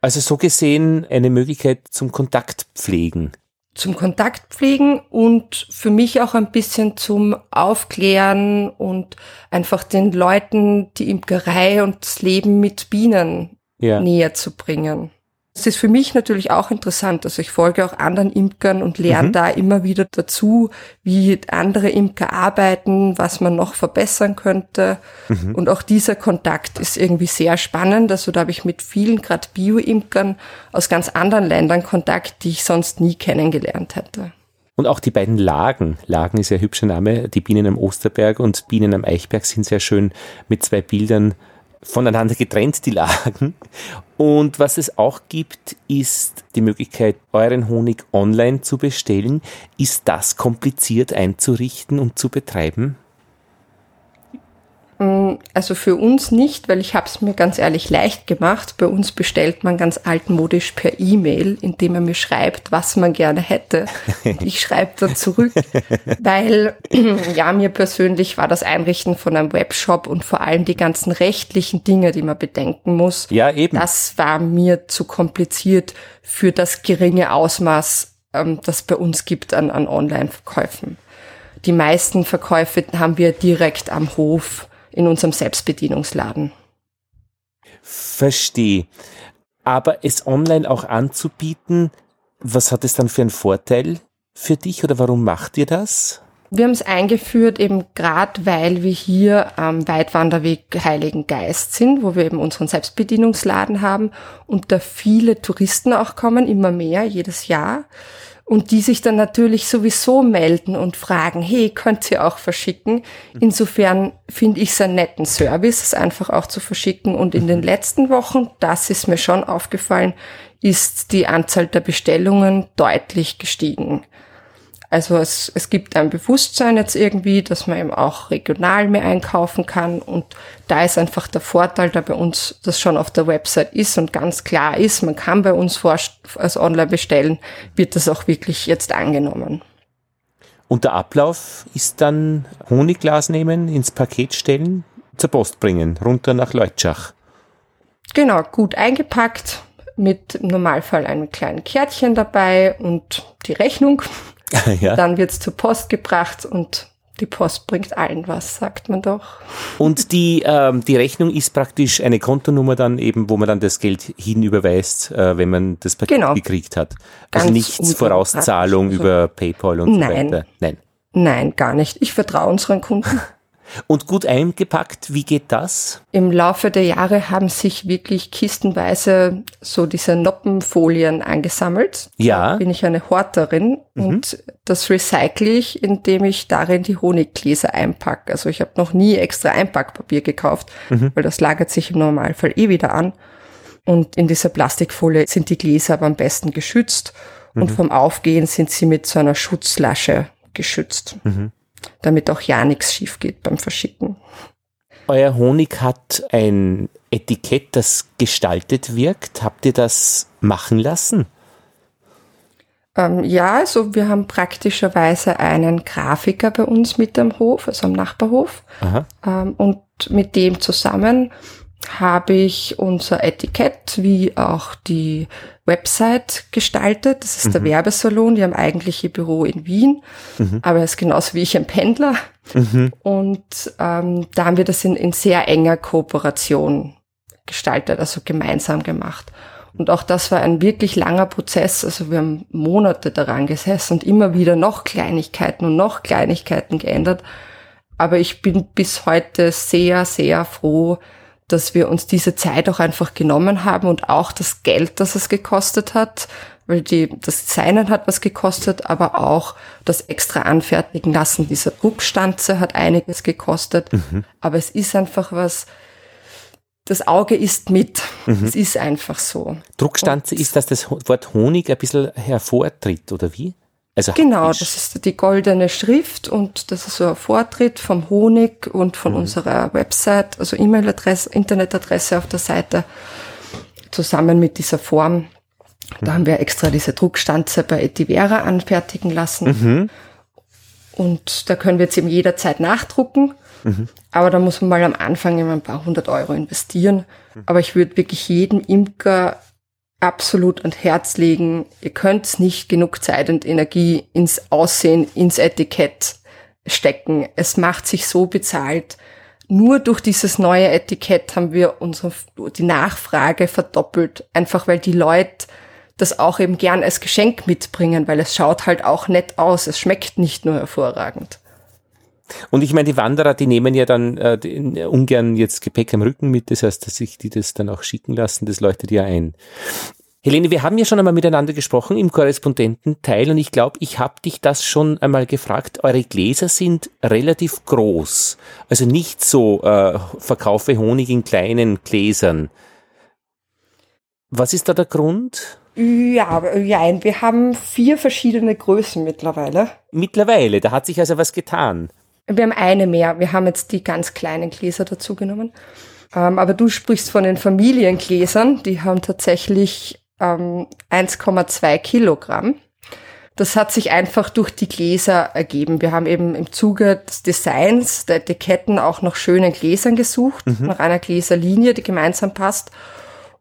Also so gesehen eine Möglichkeit zum Kontaktpflegen zum Kontakt pflegen und für mich auch ein bisschen zum Aufklären und einfach den Leuten die Imkerei und das Leben mit Bienen ja. näher zu bringen. Es ist für mich natürlich auch interessant. Also ich folge auch anderen Imkern und lerne mhm. da immer wieder dazu, wie andere Imker arbeiten, was man noch verbessern könnte. Mhm. Und auch dieser Kontakt ist irgendwie sehr spannend. Also da habe ich mit vielen gerade Bio-Imkern aus ganz anderen Ländern Kontakt, die ich sonst nie kennengelernt hätte. Und auch die beiden Lagen, Lagen ist ja ein hübscher Name, die Bienen am Osterberg und Bienen am Eichberg sind sehr schön mit zwei Bildern voneinander getrennt, die Lagen. Und was es auch gibt, ist die Möglichkeit, euren Honig online zu bestellen. Ist das kompliziert einzurichten und zu betreiben? Also für uns nicht, weil ich habe es mir ganz ehrlich leicht gemacht. Bei uns bestellt man ganz altmodisch per E-Mail, indem er mir schreibt, was man gerne hätte. Und ich schreibe dann zurück, weil ja, mir persönlich war das Einrichten von einem Webshop und vor allem die ganzen rechtlichen Dinge, die man bedenken muss. Ja, eben. Das war mir zu kompliziert für das geringe Ausmaß, ähm, das bei uns gibt an, an Online-Verkäufen. Die meisten Verkäufe haben wir direkt am Hof in unserem Selbstbedienungsladen. Verstehe. Aber es online auch anzubieten, was hat es dann für einen Vorteil für dich oder warum macht ihr das? Wir haben es eingeführt, eben gerade weil wir hier am Weitwanderweg Heiligen Geist sind, wo wir eben unseren Selbstbedienungsladen haben und da viele Touristen auch kommen, immer mehr jedes Jahr und die sich dann natürlich sowieso melden und fragen, hey, könnt ihr auch verschicken? Insofern finde ich es einen netten Service, es einfach auch zu verschicken. Und in den mhm. letzten Wochen, das ist mir schon aufgefallen, ist die Anzahl der Bestellungen deutlich gestiegen. Also es, es gibt ein Bewusstsein jetzt irgendwie, dass man eben auch regional mehr einkaufen kann. Und da ist einfach der Vorteil, da bei uns das schon auf der Website ist und ganz klar ist, man kann bei uns vor, als online bestellen, wird das auch wirklich jetzt angenommen. Und der Ablauf ist dann Honigglas nehmen, ins Paket stellen, zur Post bringen, runter nach Leutschach. Genau, gut eingepackt, mit im Normalfall einem kleinen Kärtchen dabei und die Rechnung. ja. Dann wird's zur Post gebracht und die Post bringt allen was, sagt man doch. Und die, ähm, die Rechnung ist praktisch eine Kontonummer dann eben, wo man dann das Geld hinüberweist, äh, wenn man das Paket genau. gekriegt hat. Also Ganz nichts Vorauszahlung über PayPal und Nein. so weiter. Nein. Nein, gar nicht. Ich vertraue unseren Kunden. Und gut eingepackt, wie geht das? Im Laufe der Jahre haben sich wirklich kistenweise so diese Noppenfolien angesammelt. Ja. Da bin ich eine Horterin mhm. und das recycle ich, indem ich darin die Honiggläser einpacke. Also ich habe noch nie extra Einpackpapier gekauft, mhm. weil das lagert sich im Normalfall eh wieder an. Und in dieser Plastikfolie sind die Gläser aber am besten geschützt und mhm. vom Aufgehen sind sie mit so einer Schutzlasche geschützt. Mhm damit auch ja nichts schief geht beim Verschicken. Euer Honig hat ein Etikett, das gestaltet wirkt. Habt ihr das machen lassen? Ähm, ja, also wir haben praktischerweise einen Grafiker bei uns mit am Hof, also am Nachbarhof. Ähm, und mit dem zusammen habe ich unser Etikett wie auch die Website gestaltet. Das ist mhm. der Werbesalon, die haben eigentlich ihr Büro in Wien, mhm. aber er ist genauso wie ich ein Pendler. Mhm. Und ähm, da haben wir das in, in sehr enger Kooperation gestaltet, also gemeinsam gemacht. Und auch das war ein wirklich langer Prozess. Also wir haben Monate daran gesessen und immer wieder noch Kleinigkeiten und noch Kleinigkeiten geändert. Aber ich bin bis heute sehr, sehr froh, dass wir uns diese Zeit auch einfach genommen haben und auch das Geld, das es gekostet hat, weil die, das Designen hat was gekostet, aber auch das extra anfertigen lassen dieser Druckstanze hat einiges gekostet. Mhm. Aber es ist einfach was, das Auge ist mit. Mhm. Es ist einfach so. Druckstanze und ist, dass das Wort Honig ein bisschen hervortritt, oder wie? Also genau, das ist die goldene Schrift und das ist so ein Vortritt vom Honig und von mhm. unserer Website, also E-Mail-Adresse, Internetadresse auf der Seite, zusammen mit dieser Form. Da mhm. haben wir extra diese Druckstanze bei Etivera anfertigen lassen. Mhm. Und da können wir jetzt eben jederzeit nachdrucken. Mhm. Aber da muss man mal am Anfang immer ein paar hundert Euro investieren. Mhm. Aber ich würde wirklich jedem Imker absolut ans Herz legen. Ihr könnt nicht genug Zeit und Energie ins Aussehen, ins Etikett stecken. Es macht sich so bezahlt. nur durch dieses neue Etikett haben wir unsere, die Nachfrage verdoppelt, einfach weil die Leute das auch eben gern als Geschenk mitbringen, weil es schaut halt auch nett aus. Es schmeckt nicht nur hervorragend. Und ich meine, die Wanderer, die nehmen ja dann äh, ungern jetzt Gepäck am Rücken mit, das heißt, dass sich die das dann auch schicken lassen, das leuchtet ja ein. Helene, wir haben ja schon einmal miteinander gesprochen im Korrespondententeil und ich glaube, ich habe dich das schon einmal gefragt. Eure Gläser sind relativ groß, also nicht so äh, verkaufe Honig in kleinen Gläsern. Was ist da der Grund? Ja, ja, wir haben vier verschiedene Größen mittlerweile. Mittlerweile, da hat sich also was getan. Wir haben eine mehr. Wir haben jetzt die ganz kleinen Gläser dazu genommen. Ähm, aber du sprichst von den Familiengläsern. Die haben tatsächlich ähm, 1,2 Kilogramm. Das hat sich einfach durch die Gläser ergeben. Wir haben eben im Zuge des Designs der Etiketten auch nach schönen Gläsern gesucht, mhm. nach einer Gläserlinie, die gemeinsam passt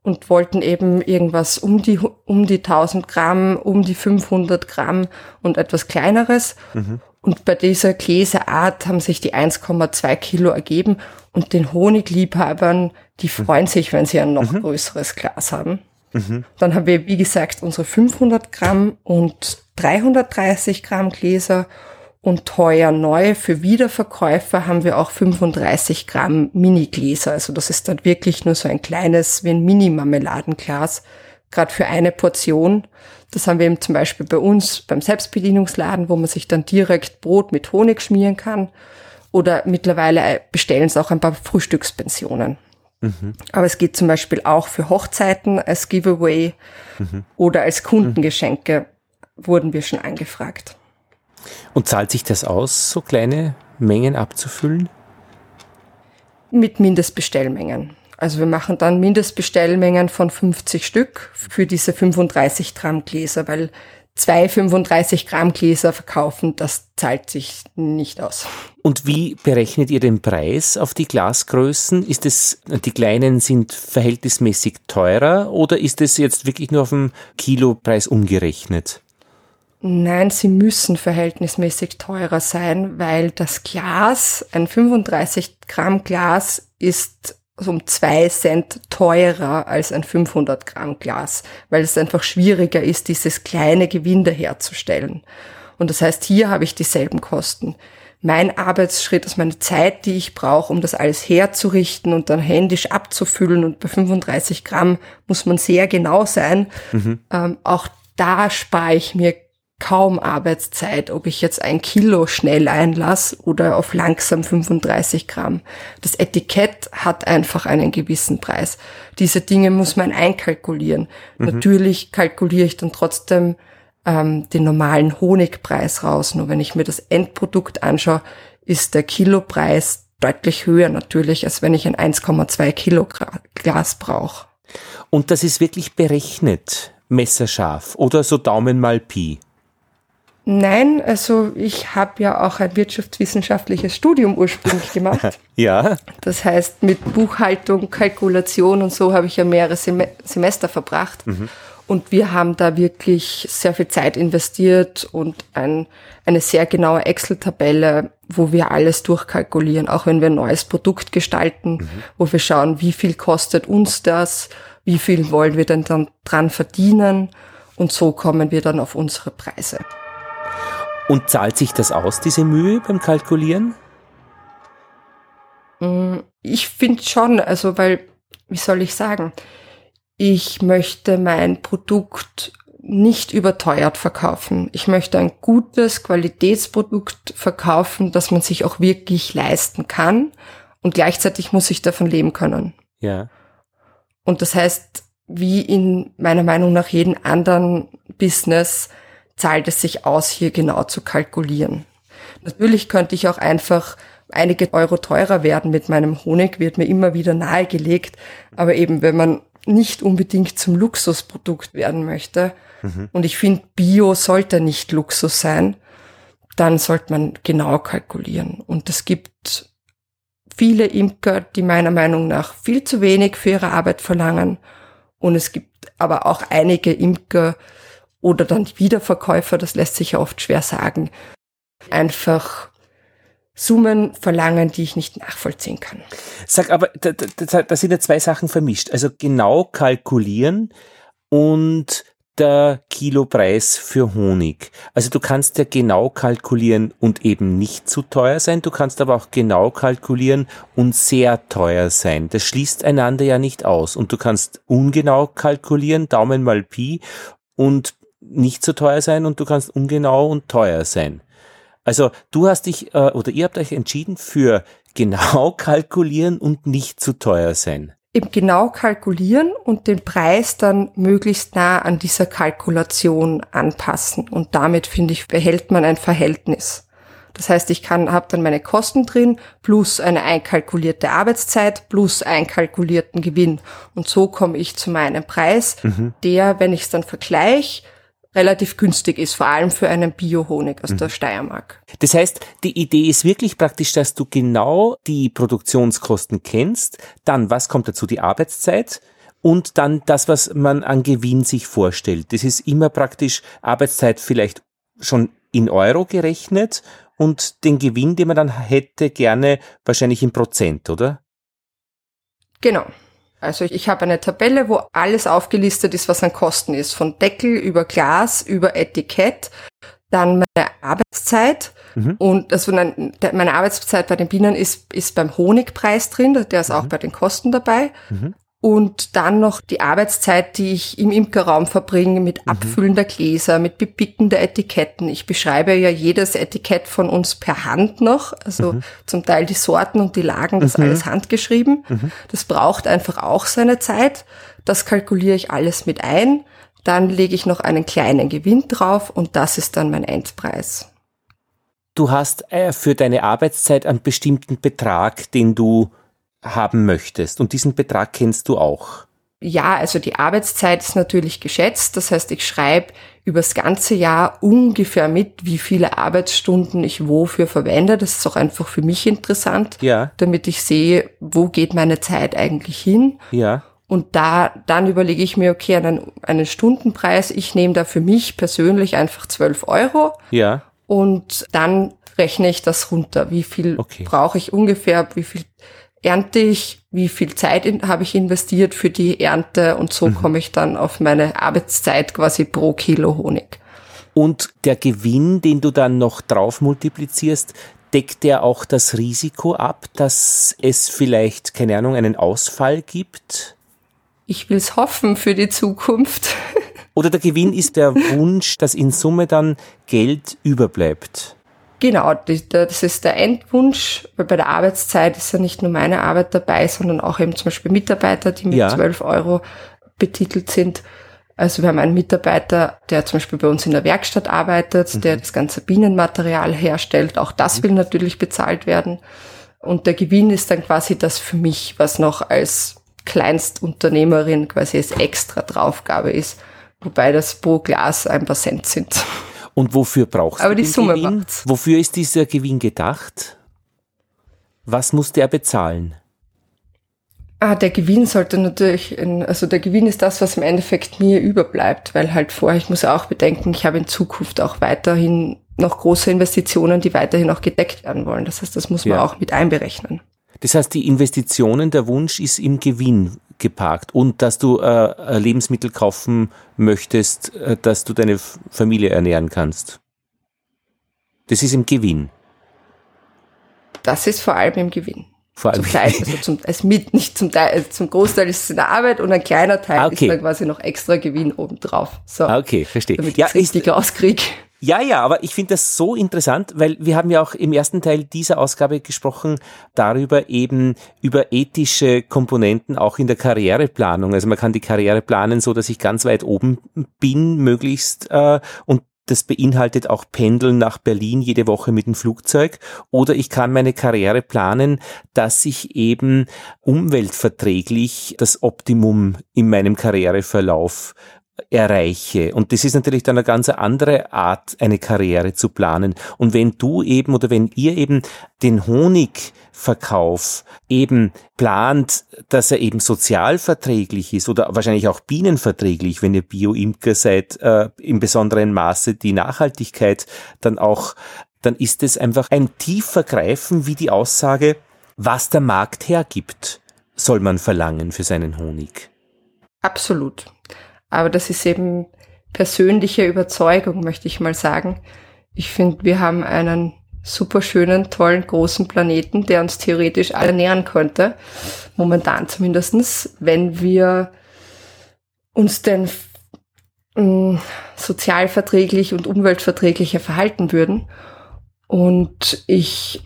und wollten eben irgendwas um die, um die 1000 Gramm, um die 500 Gramm und etwas kleineres. Mhm. Und bei dieser Gläserart haben sich die 1,2 Kilo ergeben und den Honigliebhabern, die mhm. freuen sich, wenn sie ein noch mhm. größeres Glas haben. Mhm. Dann haben wir, wie gesagt, unsere 500 Gramm und 330 Gramm Gläser und teuer neu für Wiederverkäufer haben wir auch 35 Gramm Mini-Gläser. Also das ist dann wirklich nur so ein kleines, wie ein Mini-Marmeladenglas, gerade für eine Portion. Das haben wir eben zum Beispiel bei uns beim Selbstbedienungsladen, wo man sich dann direkt Brot mit Honig schmieren kann. Oder mittlerweile bestellen es auch ein paar Frühstückspensionen. Mhm. Aber es geht zum Beispiel auch für Hochzeiten als Giveaway mhm. oder als Kundengeschenke wurden wir schon angefragt. Und zahlt sich das aus, so kleine Mengen abzufüllen? Mit Mindestbestellmengen. Also wir machen dann Mindestbestellmengen von 50 Stück für diese 35 Gramm Gläser, weil zwei 35 Gramm Gläser verkaufen, das zahlt sich nicht aus. Und wie berechnet ihr den Preis auf die Glasgrößen? Ist es, die kleinen sind verhältnismäßig teurer oder ist es jetzt wirklich nur auf den Kilopreis umgerechnet? Nein, sie müssen verhältnismäßig teurer sein, weil das Glas, ein 35 Gramm Glas ist um zwei Cent teurer als ein 500 Gramm Glas, weil es einfach schwieriger ist, dieses kleine Gewinde herzustellen. Und das heißt, hier habe ich dieselben Kosten. Mein Arbeitsschritt ist meine Zeit, die ich brauche, um das alles herzurichten und dann händisch abzufüllen. Und bei 35 Gramm muss man sehr genau sein. Mhm. Ähm, auch da spare ich mir kaum Arbeitszeit, ob ich jetzt ein Kilo schnell einlasse oder auf langsam 35 Gramm. Das Etikett hat einfach einen gewissen Preis. Diese Dinge muss man einkalkulieren. Mhm. Natürlich kalkuliere ich dann trotzdem ähm, den normalen Honigpreis raus. Nur wenn ich mir das Endprodukt anschaue, ist der Kilopreis deutlich höher natürlich, als wenn ich ein 1,2 Kilo Glas brauche. Und das ist wirklich berechnet, messerscharf oder so Daumen mal Pi? Nein, also ich habe ja auch ein wirtschaftswissenschaftliches Studium ursprünglich gemacht. ja. Das heißt, mit Buchhaltung, Kalkulation und so habe ich ja mehrere Sem Semester verbracht. Mhm. Und wir haben da wirklich sehr viel Zeit investiert und ein, eine sehr genaue Excel-Tabelle, wo wir alles durchkalkulieren, auch wenn wir ein neues Produkt gestalten, mhm. wo wir schauen, wie viel kostet uns das, wie viel wollen wir denn dann dran verdienen. Und so kommen wir dann auf unsere Preise. Und zahlt sich das aus, diese Mühe beim Kalkulieren? Mm, ich finde schon, also weil, wie soll ich sagen, ich möchte mein Produkt nicht überteuert verkaufen. Ich möchte ein gutes Qualitätsprodukt verkaufen, das man sich auch wirklich leisten kann. Und gleichzeitig muss ich davon leben können. Ja. Und das heißt, wie in meiner Meinung nach jedem anderen Business, zahlt es sich aus, hier genau zu kalkulieren. Natürlich könnte ich auch einfach einige Euro teurer werden mit meinem Honig, wird mir immer wieder nahegelegt. Aber eben, wenn man nicht unbedingt zum Luxusprodukt werden möchte, mhm. und ich finde, Bio sollte nicht Luxus sein, dann sollte man genau kalkulieren. Und es gibt viele Imker, die meiner Meinung nach viel zu wenig für ihre Arbeit verlangen. Und es gibt aber auch einige Imker, oder dann die Wiederverkäufer, das lässt sich ja oft schwer sagen, einfach Summen verlangen, die ich nicht nachvollziehen kann. Sag, aber da, da, da sind ja zwei Sachen vermischt. Also genau kalkulieren und der Kilopreis für Honig. Also du kannst ja genau kalkulieren und eben nicht zu teuer sein, du kannst aber auch genau kalkulieren und sehr teuer sein. Das schließt einander ja nicht aus. Und du kannst ungenau kalkulieren, Daumen mal Pi, und nicht zu teuer sein und du kannst ungenau und teuer sein. Also du hast dich äh, oder ihr habt euch entschieden für genau kalkulieren und nicht zu teuer sein. Eben genau kalkulieren und den Preis dann möglichst nah an dieser Kalkulation anpassen. Und damit, finde ich, behält man ein Verhältnis. Das heißt, ich kann, habe dann meine Kosten drin, plus eine einkalkulierte Arbeitszeit, plus einkalkulierten Gewinn. Und so komme ich zu meinem Preis, mhm. der, wenn ich es dann vergleiche, relativ günstig ist, vor allem für einen Biohonig aus mhm. der Steiermark. Das heißt, die Idee ist wirklich praktisch, dass du genau die Produktionskosten kennst, dann was kommt dazu, die Arbeitszeit und dann das, was man an Gewinn sich vorstellt. Das ist immer praktisch Arbeitszeit vielleicht schon in Euro gerechnet und den Gewinn, den man dann hätte, gerne wahrscheinlich in Prozent, oder? Genau. Also ich habe eine Tabelle, wo alles aufgelistet ist, was an Kosten ist. Von Deckel über Glas, über Etikett, dann meine Arbeitszeit. Mhm. Und also meine Arbeitszeit bei den Bienen ist, ist beim Honigpreis drin, der ist mhm. auch bei den Kosten dabei. Mhm und dann noch die Arbeitszeit, die ich im Imkerraum verbringe mit mhm. Abfüllen der Gläser, mit Bepicken der Etiketten. Ich beschreibe ja jedes Etikett von uns per Hand noch, also mhm. zum Teil die Sorten und die Lagen, das mhm. alles handgeschrieben. Mhm. Das braucht einfach auch seine Zeit. Das kalkuliere ich alles mit ein. Dann lege ich noch einen kleinen Gewinn drauf und das ist dann mein Endpreis. Du hast äh, für deine Arbeitszeit einen bestimmten Betrag, den du haben möchtest. Und diesen Betrag kennst du auch. Ja, also die Arbeitszeit ist natürlich geschätzt. Das heißt, ich schreibe übers ganze Jahr ungefähr mit, wie viele Arbeitsstunden ich wofür verwende. Das ist auch einfach für mich interessant, ja. damit ich sehe, wo geht meine Zeit eigentlich hin. Ja. Und da, dann überlege ich mir, okay, einen, einen Stundenpreis, ich nehme da für mich persönlich einfach 12 Euro. Ja. Und dann rechne ich das runter. Wie viel okay. brauche ich ungefähr, wie viel ernte ich, wie viel Zeit habe ich investiert für die Ernte und so mhm. komme ich dann auf meine Arbeitszeit quasi pro Kilo Honig. Und der Gewinn, den du dann noch drauf multiplizierst, deckt der auch das Risiko ab, dass es vielleicht, keine Ahnung, einen Ausfall gibt? Ich will es hoffen für die Zukunft. Oder der Gewinn ist der Wunsch, dass in Summe dann Geld überbleibt? Genau, das ist der Endwunsch, weil bei der Arbeitszeit ist ja nicht nur meine Arbeit dabei, sondern auch eben zum Beispiel Mitarbeiter, die mit ja. 12 Euro betitelt sind. Also wir haben einen Mitarbeiter, der zum Beispiel bei uns in der Werkstatt arbeitet, mhm. der das ganze Bienenmaterial herstellt. Auch das mhm. will natürlich bezahlt werden. Und der Gewinn ist dann quasi das für mich, was noch als Kleinstunternehmerin quasi als extra Draufgabe ist, wobei das pro Glas ein paar Cent sind. Und wofür brauchst Aber du die den Summe Gewinn? Macht's. Wofür ist dieser Gewinn gedacht? Was muss der bezahlen? Ah, der Gewinn sollte natürlich, in, also der Gewinn ist das, was im Endeffekt mir überbleibt, weil halt vorher, ich muss auch bedenken, ich habe in Zukunft auch weiterhin noch große Investitionen, die weiterhin auch gedeckt werden wollen. Das heißt, das muss man ja. auch mit einberechnen. Das heißt, die Investitionen, der Wunsch ist im Gewinn geparkt und dass du äh, Lebensmittel kaufen möchtest, äh, dass du deine Familie ernähren kannst. Das ist im Gewinn. Das ist vor allem im Gewinn. Vor allem. Zum Teil, also zum, als mit, nicht zum Teil, also zum Großteil ist es in der Arbeit und ein kleiner Teil okay. ist dann quasi noch extra Gewinn obendrauf. So. Ah, okay, verstehe. Damit ja, ich richtig rauskriege. Ja, ja, aber ich finde das so interessant, weil wir haben ja auch im ersten Teil dieser Ausgabe gesprochen darüber eben über ethische Komponenten auch in der Karriereplanung. Also man kann die Karriere planen, so dass ich ganz weit oben bin, möglichst äh, und das beinhaltet auch Pendeln nach Berlin jede Woche mit dem Flugzeug. Oder ich kann meine Karriere planen, dass ich eben umweltverträglich das Optimum in meinem Karriereverlauf erreiche. Und das ist natürlich dann eine ganz andere Art, eine Karriere zu planen. Und wenn du eben oder wenn ihr eben den Honigverkauf eben plant, dass er eben sozialverträglich ist oder wahrscheinlich auch bienenverträglich, wenn ihr Bio-Imker seid, äh, im besonderen Maße die Nachhaltigkeit dann auch dann ist es einfach ein tiefer Greifen wie die Aussage, was der Markt hergibt, soll man verlangen für seinen Honig. Absolut. Aber das ist eben persönliche Überzeugung, möchte ich mal sagen. Ich finde, wir haben einen super schönen, tollen, großen Planeten, der uns theoretisch alle nähern könnte. Momentan zumindestens, wenn wir uns denn mm, sozialverträglich und umweltverträglicher verhalten würden. Und ich,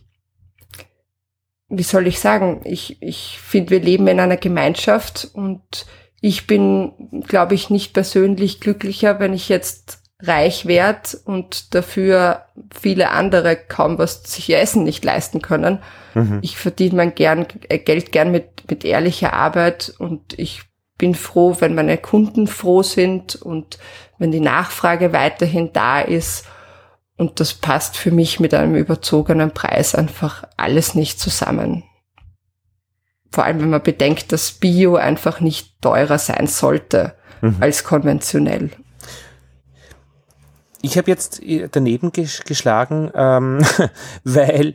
wie soll ich sagen, ich, ich finde, wir leben in einer Gemeinschaft und ich bin, glaube ich, nicht persönlich glücklicher, wenn ich jetzt reich werde und dafür viele andere kaum was sich essen nicht leisten können. Mhm. Ich verdiene mein gern, äh, Geld gern mit, mit ehrlicher Arbeit und ich bin froh, wenn meine Kunden froh sind und wenn die Nachfrage weiterhin da ist und das passt für mich mit einem überzogenen Preis einfach alles nicht zusammen. Vor allem, wenn man bedenkt, dass Bio einfach nicht teurer sein sollte mhm. als konventionell. Ich habe jetzt äh, daneben geschlagen, ähm, weil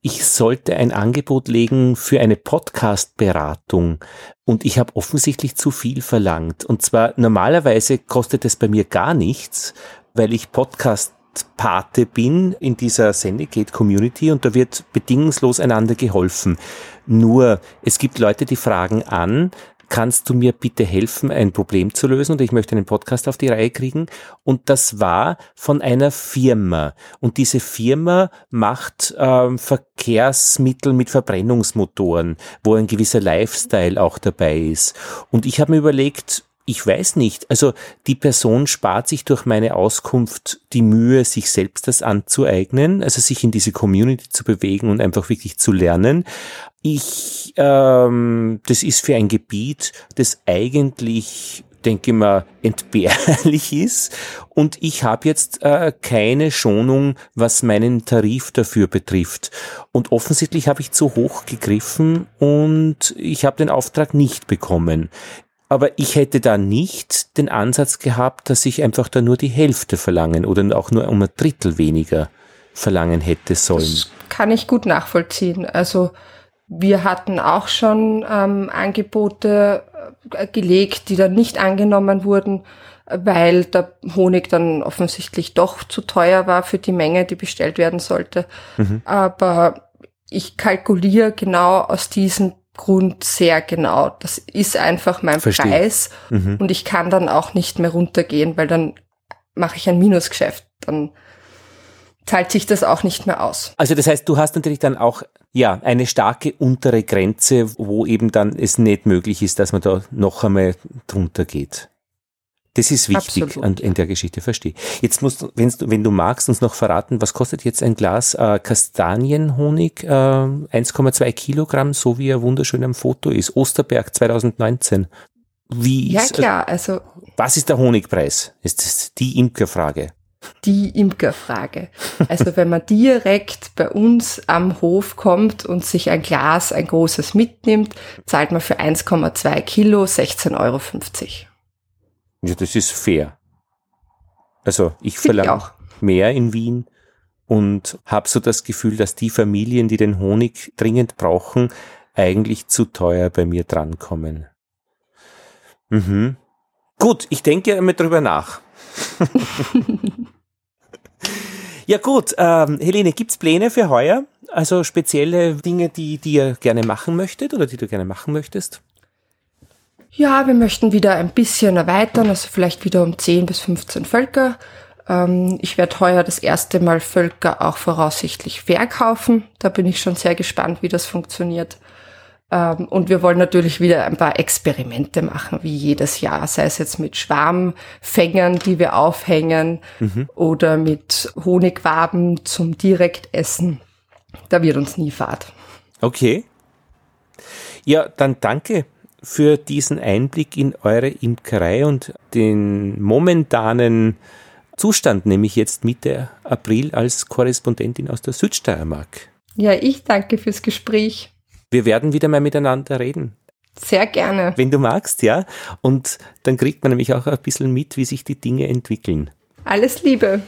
ich sollte ein Angebot legen für eine Podcast-Beratung und ich habe offensichtlich zu viel verlangt. Und zwar normalerweise kostet es bei mir gar nichts, weil ich Podcast Pate bin in dieser Sendegate Community und da wird bedingungslos einander geholfen. Nur, es gibt Leute, die fragen an, kannst du mir bitte helfen, ein Problem zu lösen und ich möchte einen Podcast auf die Reihe kriegen. Und das war von einer Firma. Und diese Firma macht ähm, Verkehrsmittel mit Verbrennungsmotoren, wo ein gewisser Lifestyle auch dabei ist. Und ich habe mir überlegt, ich weiß nicht. Also die Person spart sich durch meine Auskunft die Mühe, sich selbst das anzueignen, also sich in diese Community zu bewegen und einfach wirklich zu lernen. Ich, ähm, das ist für ein Gebiet, das eigentlich denke mal, entbehrlich ist. Und ich habe jetzt äh, keine Schonung, was meinen Tarif dafür betrifft. Und offensichtlich habe ich zu hoch gegriffen und ich habe den Auftrag nicht bekommen. Aber ich hätte da nicht den Ansatz gehabt, dass ich einfach da nur die Hälfte verlangen oder auch nur um ein Drittel weniger verlangen hätte sollen. Das kann ich gut nachvollziehen. Also wir hatten auch schon ähm, Angebote äh, gelegt, die dann nicht angenommen wurden, weil der Honig dann offensichtlich doch zu teuer war für die Menge, die bestellt werden sollte. Mhm. Aber ich kalkuliere genau aus diesen Grund sehr genau. Das ist einfach mein Verstehe. Preis mhm. und ich kann dann auch nicht mehr runtergehen, weil dann mache ich ein Minusgeschäft. Dann zahlt sich das auch nicht mehr aus. Also das heißt, du hast natürlich dann auch ja eine starke untere Grenze, wo eben dann es nicht möglich ist, dass man da noch einmal drunter geht. Das ist wichtig an, in der Geschichte, verstehe. Jetzt musst du, wenn du magst, uns noch verraten, was kostet jetzt ein Glas äh, Kastanienhonig, äh, 1,2 Kilogramm, so wie er wunderschön am Foto ist. Osterberg 2019. Wie ja, ist, äh, klar, also. Was ist der Honigpreis? Ist das die Imkerfrage? Die Imkerfrage. Also wenn man direkt bei uns am Hof kommt und sich ein Glas, ein großes mitnimmt, zahlt man für 1,2 Kilo 16,50 Euro. Ja, das ist fair. Also ich verlange mehr in Wien und habe so das Gefühl, dass die Familien, die den Honig dringend brauchen, eigentlich zu teuer bei mir drankommen. Mhm. Gut, ich denke einmal drüber nach. ja gut, ähm, Helene, gibt's Pläne für heuer? Also spezielle Dinge, die, die ihr gerne machen möchtet oder die du gerne machen möchtest? Ja, wir möchten wieder ein bisschen erweitern, also vielleicht wieder um 10 bis 15 Völker. Ähm, ich werde heuer das erste Mal Völker auch voraussichtlich verkaufen. Da bin ich schon sehr gespannt, wie das funktioniert. Ähm, und wir wollen natürlich wieder ein paar Experimente machen, wie jedes Jahr, sei es jetzt mit Schwarmfängern, die wir aufhängen, mhm. oder mit Honigwaben zum Direktessen. Da wird uns nie fad. Okay. Ja, dann danke für diesen Einblick in eure Imkerei und den momentanen Zustand, nämlich jetzt Mitte April als Korrespondentin aus der Südsteiermark. Ja, ich danke fürs Gespräch. Wir werden wieder mal miteinander reden. Sehr gerne. Wenn du magst, ja. Und dann kriegt man nämlich auch ein bisschen mit, wie sich die Dinge entwickeln. Alles Liebe.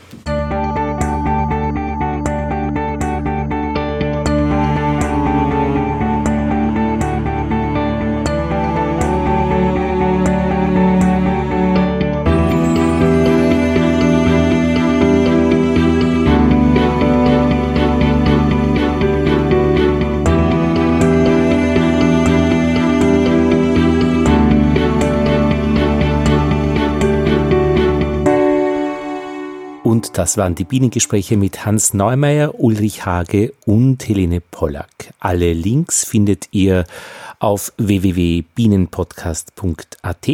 Das waren die Bienengespräche mit Hans Neumeier, Ulrich Hage und Helene Pollack. Alle Links findet ihr auf www.bienenpodcast.at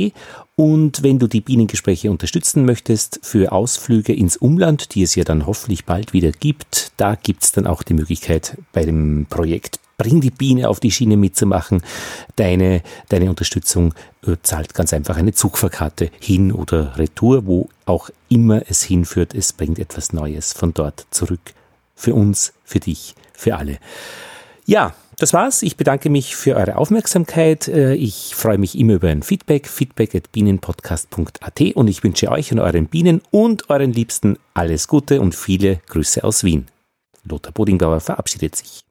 und wenn du die Bienengespräche unterstützen möchtest für Ausflüge ins Umland, die es ja dann hoffentlich bald wieder gibt, da gibt's dann auch die Möglichkeit bei dem Projekt Bring die Biene auf die Schiene mitzumachen. Deine, deine Unterstützung äh, zahlt ganz einfach eine Zugfahrkarte hin oder retour, wo auch immer es hinführt. Es bringt etwas Neues von dort zurück. Für uns, für dich, für alle. Ja, das war's. Ich bedanke mich für eure Aufmerksamkeit. Äh, ich freue mich immer über ein Feedback. Feedback at bienenpodcast.at und ich wünsche euch und euren Bienen und euren Liebsten alles Gute und viele Grüße aus Wien. Lothar Bodingbauer verabschiedet sich.